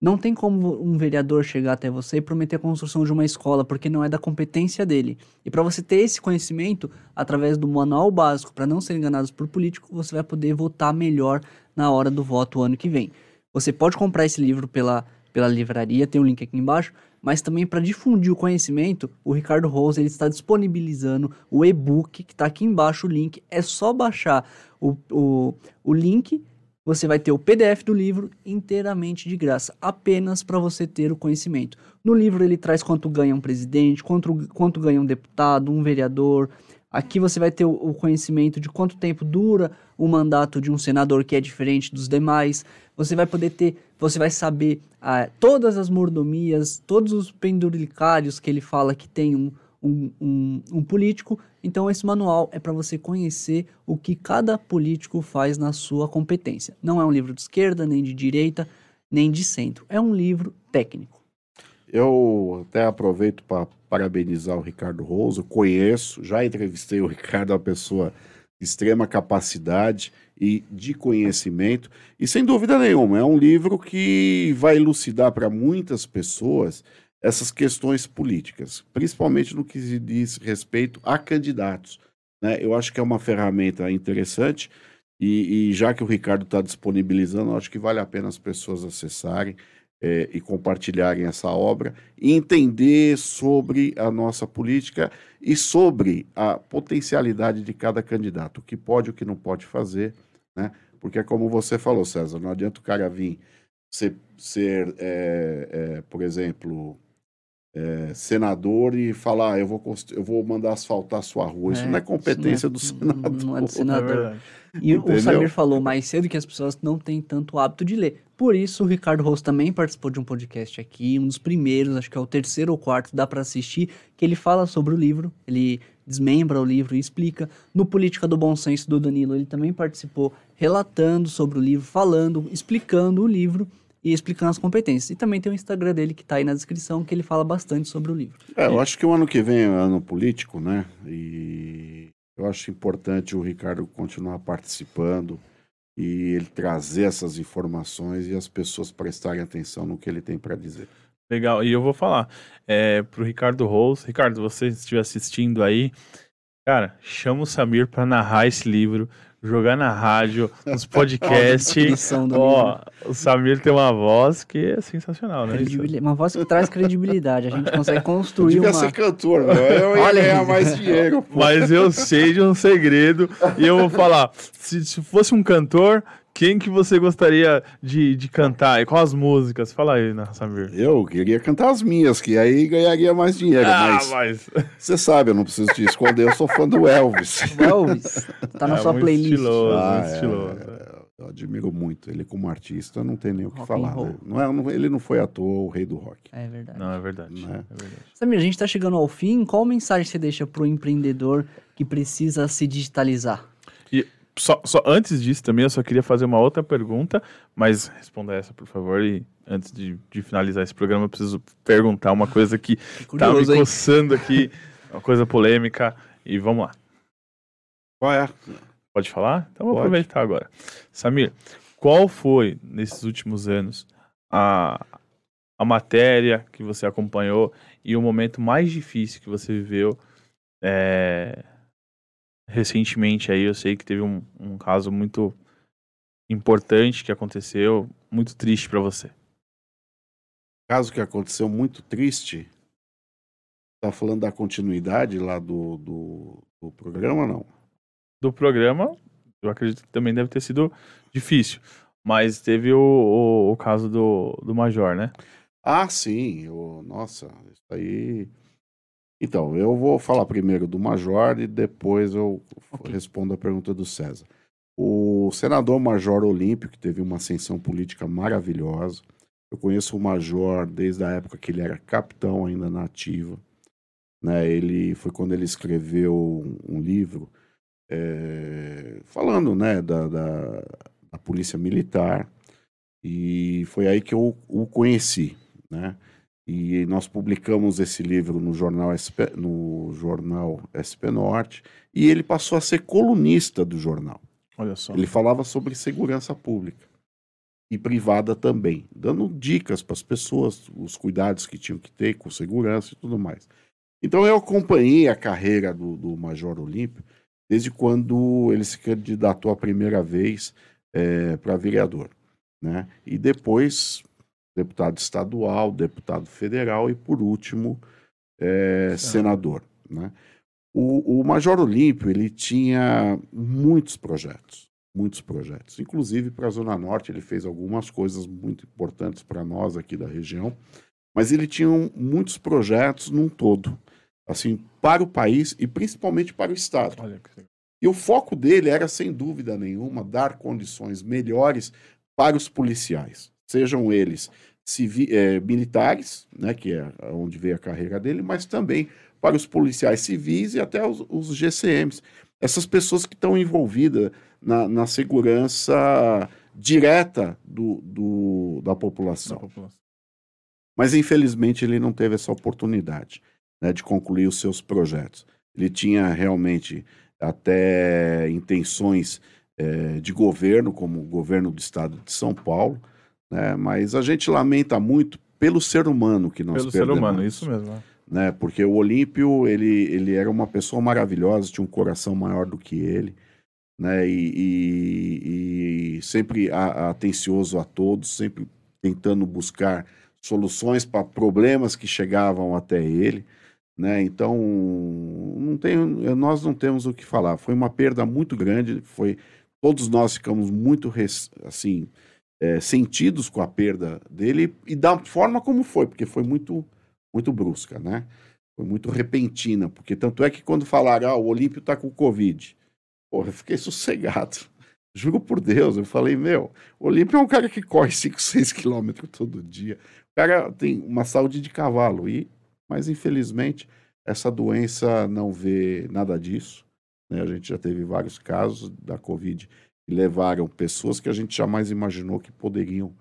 Speaker 1: Não tem como um vereador chegar até você e prometer a construção de uma escola, porque não é da competência dele. E para você ter esse conhecimento, através do manual básico, para não ser enganados por político, você vai poder votar melhor na hora do voto o ano que vem. Você pode comprar esse livro pela, pela livraria, tem um link aqui embaixo, mas também para difundir o conhecimento, o Ricardo Rose ele está disponibilizando o e-book que está aqui embaixo o link. É só baixar o, o, o link você vai ter o PDF do livro inteiramente de graça, apenas para você ter o conhecimento. No livro ele traz quanto ganha um presidente, quanto, quanto ganha um deputado, um vereador. Aqui você vai ter o, o conhecimento de quanto tempo dura o mandato de um senador que é diferente dos demais. Você vai poder ter, você vai saber ah, todas as mordomias, todos os penduricários que ele fala que tem um, um, um, um político. Então, esse manual é para você conhecer o que cada político faz na sua competência. Não é um livro de esquerda, nem de direita, nem de centro. É um livro técnico.
Speaker 3: Eu até aproveito para parabenizar o Ricardo Rosa. conheço, já entrevistei o Ricardo, uma pessoa de extrema capacidade e de conhecimento. E sem dúvida nenhuma, é um livro que vai elucidar para muitas pessoas essas questões políticas, principalmente no que diz respeito a candidatos. Né? Eu acho que é uma ferramenta interessante e, e já que o Ricardo está disponibilizando, acho que vale a pena as pessoas acessarem é, e compartilharem essa obra e entender sobre a nossa política e sobre a potencialidade de cada candidato, o que pode o que não pode fazer, né? Porque, como você falou, César, não adianta o cara vir ser, ser é, é, por exemplo, é, senador e falar, ah, eu, vou eu vou mandar asfaltar a sua rua. Isso é, não é competência não é, do senador.
Speaker 1: Não é do senador. É e o Samir falou mais cedo que as pessoas não têm tanto hábito de ler. Por isso, o Ricardo Rosso também participou de um podcast aqui, um dos primeiros, acho que é o terceiro ou quarto, dá para assistir, que ele fala sobre o livro, ele desmembra o livro e explica. No Política do Bom Senso do Danilo, ele também participou relatando sobre o livro, falando, explicando o livro e explicando as competências. E também tem o Instagram dele que está aí na descrição, que ele fala bastante sobre o livro.
Speaker 3: É, eu acho que o ano que vem é ano político, né? E eu acho importante o Ricardo continuar participando e ele trazer essas informações e as pessoas prestarem atenção no que ele tem para dizer.
Speaker 2: Legal, e eu vou falar é, pro Ricardo Rose. Ricardo, você estiver assistindo aí, cara, chama o Samir para narrar esse livro jogar na rádio, nos podcasts. Ó, o Samir tem uma voz que é sensacional, né?
Speaker 1: Uma voz que traz credibilidade. A gente consegue construir
Speaker 3: Devia
Speaker 1: uma...
Speaker 3: ser cantor, meu. eu ia ganhar mais dinheiro.
Speaker 2: Pô. Mas eu sei de um segredo e eu vou falar, se, se fosse um cantor, quem que você gostaria de, de cantar? E quais músicas? Fala aí, né, Samir.
Speaker 3: Eu queria cantar as minhas, que aí ganharia mais dinheiro. Ah, mas você sabe, eu não preciso te esconder, eu sou fã do Elvis.
Speaker 1: O Elvis? Tá na é, sua playlist.
Speaker 2: Estiloso, ah, muito é, estiloso.
Speaker 3: É, eu admiro muito ele como artista, não tem nem o que rock falar. Né? Não é, não, ele não foi à toa o rei do rock.
Speaker 1: É verdade.
Speaker 2: Não, é verdade. É? é verdade.
Speaker 1: Samir, a gente está chegando ao fim. Qual mensagem você deixa para o empreendedor que precisa se digitalizar?
Speaker 2: E só, só antes disso também, eu só queria fazer uma outra pergunta, mas responda essa, por favor, e antes de, de finalizar esse programa, eu preciso perguntar uma coisa que tá me coçando aqui, uma coisa polêmica, e vamos lá.
Speaker 3: Qual é?
Speaker 2: Pode falar? Então vou aproveitar agora. Samir, qual foi, nesses últimos anos, a, a matéria que você acompanhou e o momento mais difícil que você viveu é, recentemente aí eu sei que teve um, um caso muito importante que aconteceu, muito triste para você.
Speaker 3: Caso que aconteceu muito triste. Tá falando da continuidade lá do, do, do programa, não?
Speaker 2: Do programa, eu acredito que também deve ter sido difícil. Mas teve o, o, o caso do, do Major, né?
Speaker 3: Ah, sim. O, nossa, isso aí então, eu vou falar primeiro do Major e depois eu okay. respondo a pergunta do César. O senador Major Olímpio, que teve uma ascensão política maravilhosa, Eu conheço o Major desde a época que ele era capitão ainda na ativa. Né? Ele foi quando ele escreveu um, um livro é, falando né, da, da, da, polícia militar e foi aí que eu o conheci, né? E nós publicamos esse livro no jornal SP, no jornal SP Norte e ele passou a ser colunista do jornal.
Speaker 2: Olha só.
Speaker 3: Ele falava sobre segurança pública e privada também, dando dicas para as pessoas, os cuidados que tinham que ter com segurança e tudo mais. Então eu acompanhei a carreira do, do Major Olímpio desde quando ele se candidatou a primeira vez é, para vereador, né? E depois deputado estadual, deputado federal e por último é, senador, né? O, o Major Olímpio ele tinha muitos projetos, muitos projetos. Inclusive para a Zona Norte ele fez algumas coisas muito importantes para nós aqui da região, mas ele tinha muitos projetos num todo assim, para o país e principalmente para o Estado. E o foco dele era, sem dúvida nenhuma, dar condições melhores para os policiais, sejam eles é, militares, né, que é onde veio a carreira dele, mas também para os policiais civis e até os, os GCMs. Essas pessoas que estão envolvidas na, na segurança direta do, do da, população. da população. Mas, infelizmente, ele não teve essa oportunidade né, de concluir os seus projetos. Ele tinha realmente até intenções é, de governo, como o governo do estado de São Paulo, né, mas a gente lamenta muito pelo ser humano que nós
Speaker 2: pelo
Speaker 3: perdemos.
Speaker 2: Pelo ser humano, isso mesmo. É.
Speaker 3: Né, porque o Olímpio, ele, ele era uma pessoa maravilhosa, tinha um coração maior do que ele, né, e, e, e sempre atencioso a todos, sempre tentando buscar soluções para problemas que chegavam até ele. Né? Então, não tem, nós não temos o que falar. Foi uma perda muito grande. Foi todos nós ficamos muito assim é, sentidos com a perda dele e da forma como foi, porque foi muito muito brusca, né? Foi muito repentina, porque tanto é que quando falaram, ah, o Olímpio tá com Covid, porra, eu fiquei sossegado. Juro por Deus, eu falei, meu, o Olímpio é um cara que corre 5, 6 quilômetros todo dia. O cara tem uma saúde de cavalo e mas, infelizmente, essa doença não vê nada disso. Né? A gente já teve vários casos da Covid levaram pessoas que a gente jamais imaginou que poderiam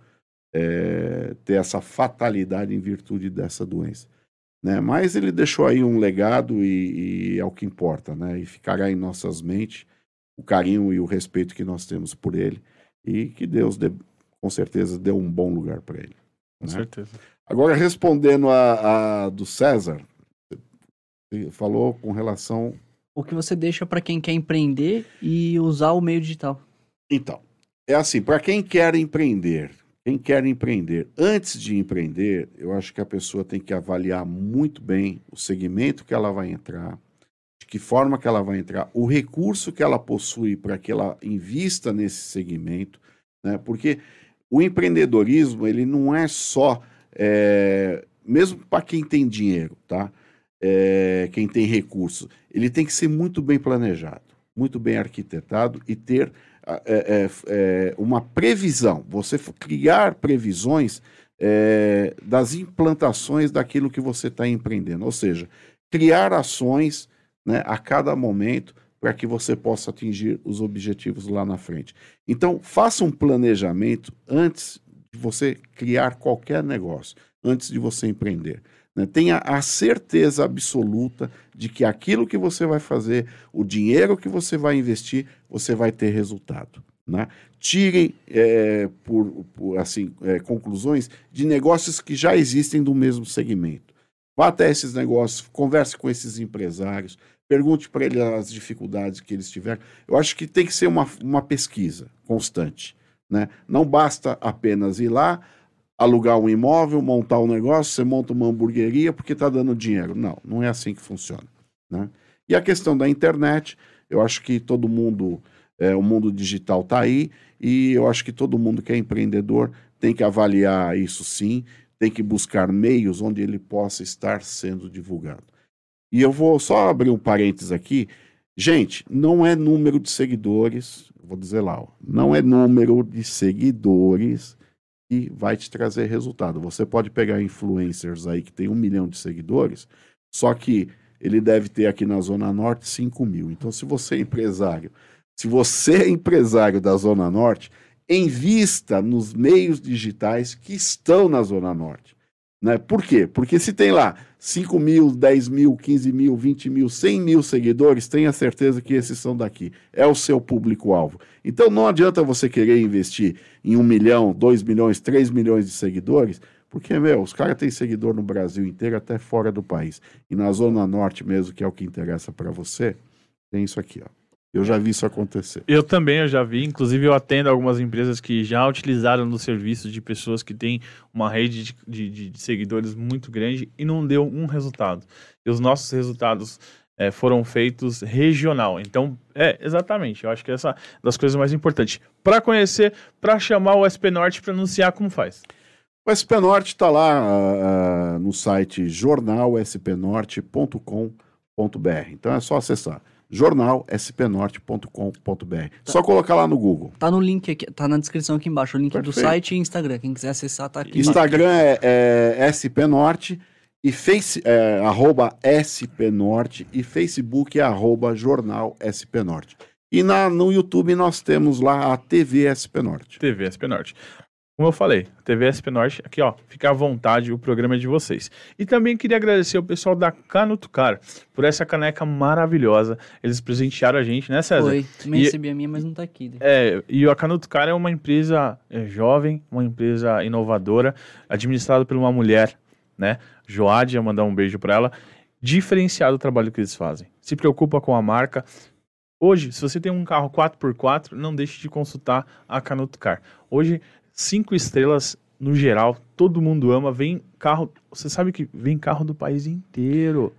Speaker 3: é, ter essa fatalidade em virtude dessa doença. Né? Mas ele deixou aí um legado e, e, é o que importa, né? E ficará em nossas mentes o carinho e o respeito que nós temos por ele e que Deus, dê, com certeza, deu um bom lugar para ele.
Speaker 2: Com né? certeza.
Speaker 3: Agora, respondendo a, a do César, falou com relação.
Speaker 1: O que você deixa para quem quer empreender e usar o meio digital?
Speaker 3: Então, é assim, para quem quer empreender, quem quer empreender, antes de empreender, eu acho que a pessoa tem que avaliar muito bem o segmento que ela vai entrar, de que forma que ela vai entrar, o recurso que ela possui para que ela invista nesse segmento, né? Porque o empreendedorismo, ele não é só é, mesmo para quem tem dinheiro, tá? É, quem tem recursos, ele tem que ser muito bem planejado, muito bem arquitetado e ter é, é, é uma previsão. Você criar previsões é, das implantações daquilo que você está empreendendo, ou seja, criar ações né, a cada momento para que você possa atingir os objetivos lá na frente. Então, faça um planejamento antes de você criar qualquer negócio, antes de você empreender. Né? Tenha a certeza absoluta de que aquilo que você vai fazer, o dinheiro que você vai investir, você vai ter resultado. Né? Tirem é, por, por, assim, é, conclusões de negócios que já existem do mesmo segmento. Vá até esses negócios, converse com esses empresários, pergunte para eles as dificuldades que eles tiveram. Eu acho que tem que ser uma, uma pesquisa constante. Né? Não basta apenas ir lá, alugar um imóvel, montar um negócio, você monta uma hamburgueria porque está dando dinheiro. Não, não é assim que funciona. Né? E a questão da internet, eu acho que todo mundo, é, o mundo digital está aí e eu acho que todo mundo que é empreendedor tem que avaliar isso sim, tem que buscar meios onde ele possa estar sendo divulgado. E eu vou só abrir um parênteses aqui. Gente, não é número de seguidores, vou dizer lá, ó, não é número de seguidores e vai te trazer resultado. Você pode pegar influencers aí que tem um milhão de seguidores, só que ele deve ter aqui na Zona Norte 5 mil. Então, se você é empresário, se você é empresário da Zona Norte, invista nos meios digitais que estão na Zona Norte. Né? Por quê? Porque se tem lá 5 mil, 10 mil, 15 mil, 20 mil, 100 mil seguidores, tenha certeza que esses são daqui. É o seu público-alvo. Então não adianta você querer investir em 1 milhão, 2 milhões, 3 milhões de seguidores, porque, meu, os caras têm seguidor no Brasil inteiro, até fora do país. E na Zona Norte mesmo, que é o que interessa para você, tem isso aqui, ó. Eu já vi isso acontecer.
Speaker 2: Eu também, eu já vi. Inclusive, eu atendo algumas empresas que já utilizaram no serviço de pessoas que têm uma rede de, de, de seguidores muito grande e não deu um resultado. E os nossos resultados é, foram feitos regional. Então, é, exatamente. Eu acho que essa é das coisas mais importantes. Para conhecer, para chamar o SP Norte para anunciar, como faz?
Speaker 3: O SP Norte está lá uh, no site jornalspnorte.com.br. Então é só acessar jornalspnorte.com.br. Tá. Só colocar lá no Google.
Speaker 1: Tá no link aqui, tá na descrição aqui embaixo, o link Perfeito. do site e Instagram. Quem quiser acessar tá aqui.
Speaker 3: Instagram é, é spnorte e face, é, arroba spnorte e Facebook é arroba jornal spnorte. E na, no YouTube nós temos lá a TV SP Norte.
Speaker 2: TV SP Norte. Como eu falei, TV SP Norte, aqui ó, fica à vontade, o programa é de vocês. E também queria agradecer o pessoal da Canutucar por essa caneca maravilhosa. Eles presentearam a gente, né, César?
Speaker 1: Foi, também e, recebi a minha, mas não tá aqui. Né?
Speaker 2: É, e a Canutucar é uma empresa é, jovem, uma empresa inovadora, administrada por uma mulher, né? Joade, ia mandar um beijo para ela. Diferenciado o trabalho que eles fazem. Se preocupa com a marca, Hoje, se você tem um carro 4x4, não deixe de consultar a Canuto Car. Hoje, cinco estrelas no geral, todo mundo ama. Vem carro, você sabe que vem carro do país inteiro.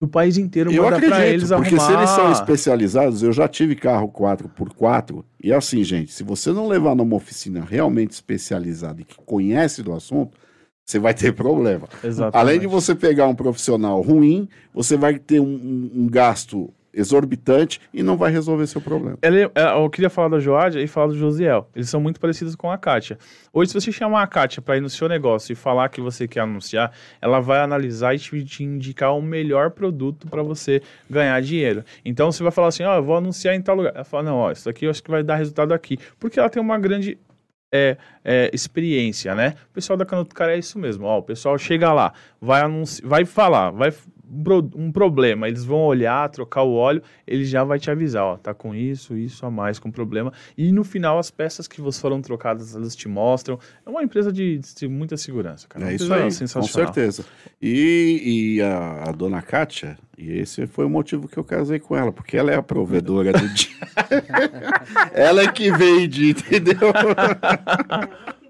Speaker 2: Do país inteiro
Speaker 3: eu manda acredito, pra eles porque arrumar. se eles são especializados, eu já tive carro 4x4 e é assim, gente, se você não levar numa oficina realmente especializada e que conhece do assunto, você vai ter problema. Exatamente. Além de você pegar um profissional ruim, você vai ter um, um, um gasto exorbitante e não vai resolver seu problema.
Speaker 2: Ele, é, eu queria falar da Joádia e falar do Josiel. Eles são muito parecidos com a Kátia. Hoje, se você chamar a Kátia para ir no seu negócio e falar que você quer anunciar, ela vai analisar e te, te indicar o melhor produto para você ganhar dinheiro. Então, você vai falar assim, ó, oh, eu vou anunciar em tal lugar. Ela fala, não, ó, isso aqui eu acho que vai dar resultado aqui. Porque ela tem uma grande é, é, experiência, né? O pessoal da Canuto Cara é isso mesmo. Ó, o pessoal chega lá, vai anunciar, vai falar, vai um problema, eles vão olhar, trocar o óleo, ele já vai te avisar, ó, tá com isso, isso a mais, com problema. E no final as peças que foram trocadas, elas te mostram. É uma empresa de, de muita segurança, cara.
Speaker 3: É isso aí, com certeza. E, e a, a, dona Kátia, e esse foi o motivo que eu casei com ela, porque ela é a provedora do dia. ela é que vende, entendeu?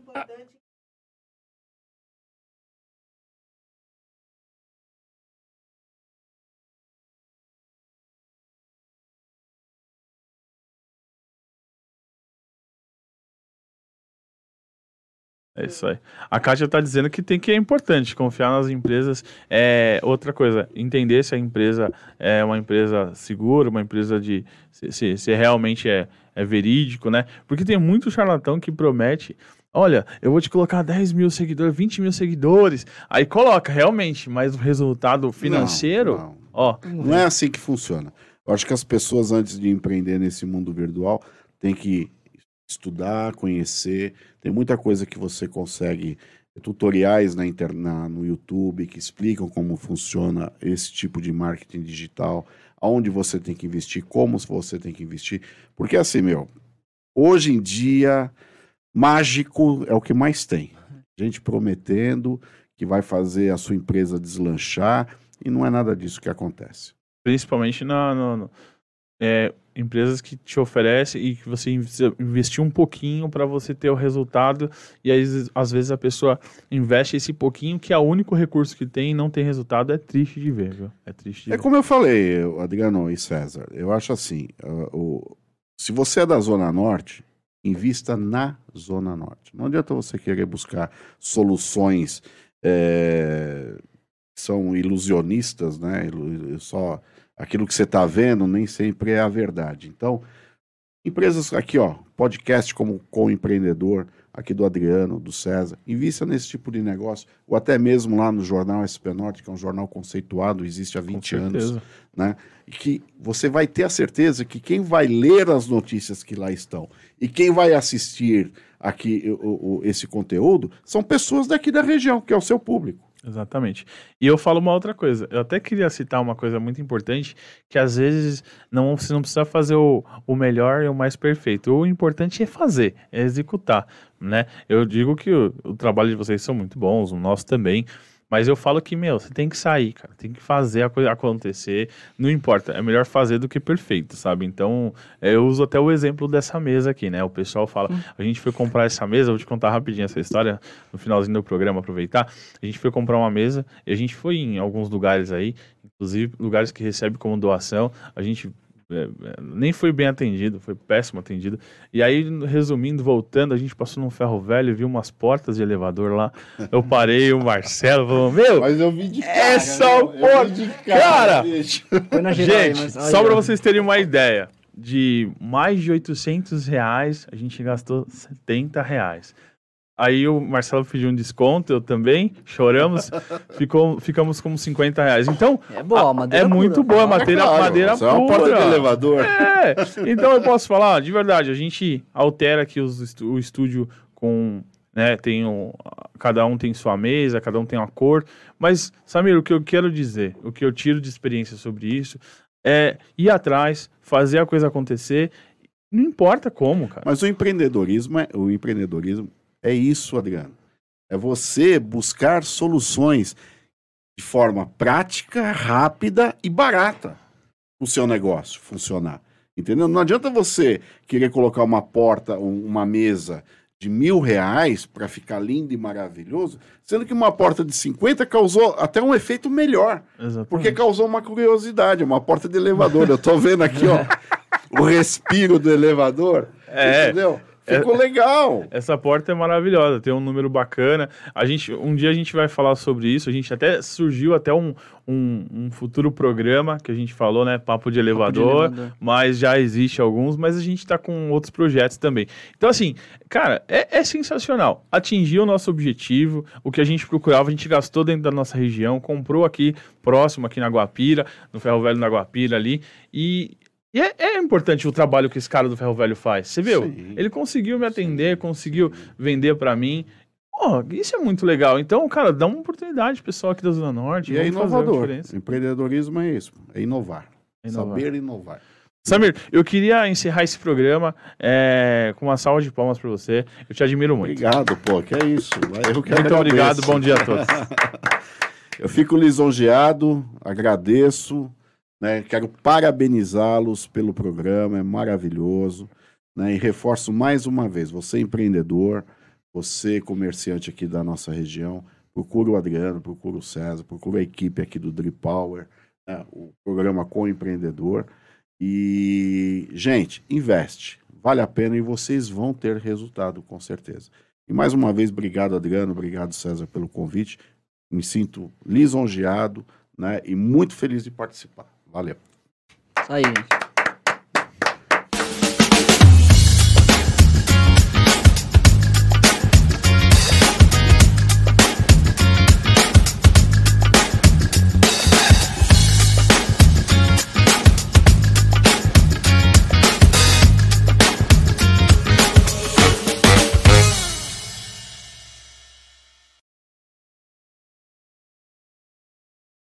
Speaker 2: É isso aí. A Kátia está dizendo que tem que é importante confiar nas empresas. É outra coisa, entender se a empresa é uma empresa segura, uma empresa de se, se, se realmente é, é verídico, né? Porque tem muito charlatão que promete olha, eu vou te colocar 10 mil seguidores, 20 mil seguidores. Aí coloca, realmente, mas o resultado financeiro,
Speaker 3: não, não. ó. Não é assim que funciona. Eu acho que as pessoas, antes de empreender nesse mundo virtual, têm que estudar, conhecer. Tem muita coisa que você consegue, tutoriais na interna, no YouTube que explicam como funciona esse tipo de marketing digital, aonde você tem que investir, como você tem que investir. Porque assim, meu, hoje em dia, mágico é o que mais tem. Gente prometendo que vai fazer a sua empresa deslanchar e não é nada disso que acontece.
Speaker 2: Principalmente na, no, no é, empresas que te oferecem e que você investiu um pouquinho para você ter o resultado e aí, às vezes a pessoa investe esse pouquinho que é o único recurso que tem e não tem resultado é triste de ver, viu? É triste.
Speaker 3: é ver. como eu falei, Adriano e César. Eu acho assim, uh, o, se você é da Zona Norte, invista na Zona Norte. Não adianta você querer buscar soluções é, que são ilusionistas, né? Só aquilo que você está vendo nem sempre é a verdade. Então, empresas aqui, ó, podcast como com empreendedor, aqui do Adriano, do César. Invista nesse tipo de negócio, ou até mesmo lá no jornal SP Norte, que é um jornal conceituado, existe há 20 anos, né? E que você vai ter a certeza que quem vai ler as notícias que lá estão e quem vai assistir aqui o, o, esse conteúdo são pessoas daqui da região, que é o seu público.
Speaker 2: Exatamente. E eu falo uma outra coisa. Eu até queria citar uma coisa muito importante, que às vezes não, você não precisa fazer o, o melhor e o mais perfeito. O importante é fazer, é executar, né? Eu digo que o, o trabalho de vocês são muito bons, o nosso também, mas eu falo que, meu, você tem que sair, cara. Tem que fazer a coisa acontecer. Não importa, é melhor fazer do que perfeito, sabe? Então, é, eu uso até o exemplo dessa mesa aqui, né? O pessoal fala, a gente foi comprar essa mesa, vou te contar rapidinho essa história, no finalzinho do programa, aproveitar. A gente foi comprar uma mesa e a gente foi em alguns lugares aí, inclusive lugares que recebe como doação. A gente nem foi bem atendido, foi péssimo atendido. E aí, resumindo, voltando, a gente passou num ferro velho, viu umas portas de elevador lá. Eu parei, o Marcelo falou: Meu,
Speaker 3: mas eu vi de cara,
Speaker 2: essa porta de cara. cara gente, mas, só para vocês terem uma ideia, de mais de 800 reais, a gente gastou 70 reais. Aí o Marcelo pediu um desconto, eu também, choramos, ficou, ficamos com 50 reais. Então,
Speaker 1: é, boa, madeira
Speaker 2: é muito boa, a madeira, é claro, madeira pura. É uma porta
Speaker 3: de elevador.
Speaker 2: É, então eu posso falar, de verdade, a gente altera aqui os, o estúdio com, né, tem um, cada um tem sua mesa, cada um tem uma cor, mas, Samir, o que eu quero dizer, o que eu tiro de experiência sobre isso, é ir atrás, fazer a coisa acontecer, não importa como, cara.
Speaker 3: Mas o empreendedorismo, é, o empreendedorismo é isso, Adriano. É você buscar soluções de forma prática, rápida e barata para o seu negócio funcionar. Entendeu? Não adianta você querer colocar uma porta, uma mesa de mil reais para ficar lindo e maravilhoso, sendo que uma porta de 50 causou até um efeito melhor. Exatamente. Porque causou uma curiosidade, uma porta de elevador. Eu estou vendo aqui, ó, o respiro do elevador. É. Entendeu? Ficou é, legal.
Speaker 2: Essa porta é maravilhosa, tem um número bacana. A gente, um dia a gente vai falar sobre isso. A gente até surgiu até um, um, um futuro programa que a gente falou, né? Papo de elevador, Papo de elevador. mas já existe alguns, mas a gente está com outros projetos também. Então, assim, cara, é, é sensacional. Atingiu o nosso objetivo, o que a gente procurava, a gente gastou dentro da nossa região, comprou aqui próximo, aqui na Guapira, no Ferro Velho na Guapira ali, e e é, é, importante o trabalho que esse cara do Ferro Velho faz. Você viu? Sim. Ele conseguiu me atender, Sim. conseguiu vender para mim. Oh, isso é muito legal. Então, cara, dá uma oportunidade pessoal aqui da Zona Norte.
Speaker 3: E é inovador. Empreendedorismo é isso. É inovar. inovar. Saber inovar.
Speaker 2: Samir, eu queria encerrar esse programa é, com uma salva de palmas para você. Eu te admiro muito.
Speaker 3: Obrigado, pô, que é isso.
Speaker 2: Muito agradeço. obrigado, bom dia a todos.
Speaker 3: eu fico lisonjeado, agradeço. Né? Quero parabenizá-los pelo programa, é maravilhoso. Né? E reforço mais uma vez: você empreendedor, você comerciante aqui da nossa região, procura o Adriano, procura o César, procura a equipe aqui do Drip Power, né? o programa com empreendedor. E, gente, investe. Vale a pena e vocês vão ter resultado, com certeza. E mais uma vez, obrigado, Adriano, obrigado, César, pelo convite. Me sinto lisonjeado né, e muito feliz de participar. Valeu.
Speaker 1: Isso aí, gente.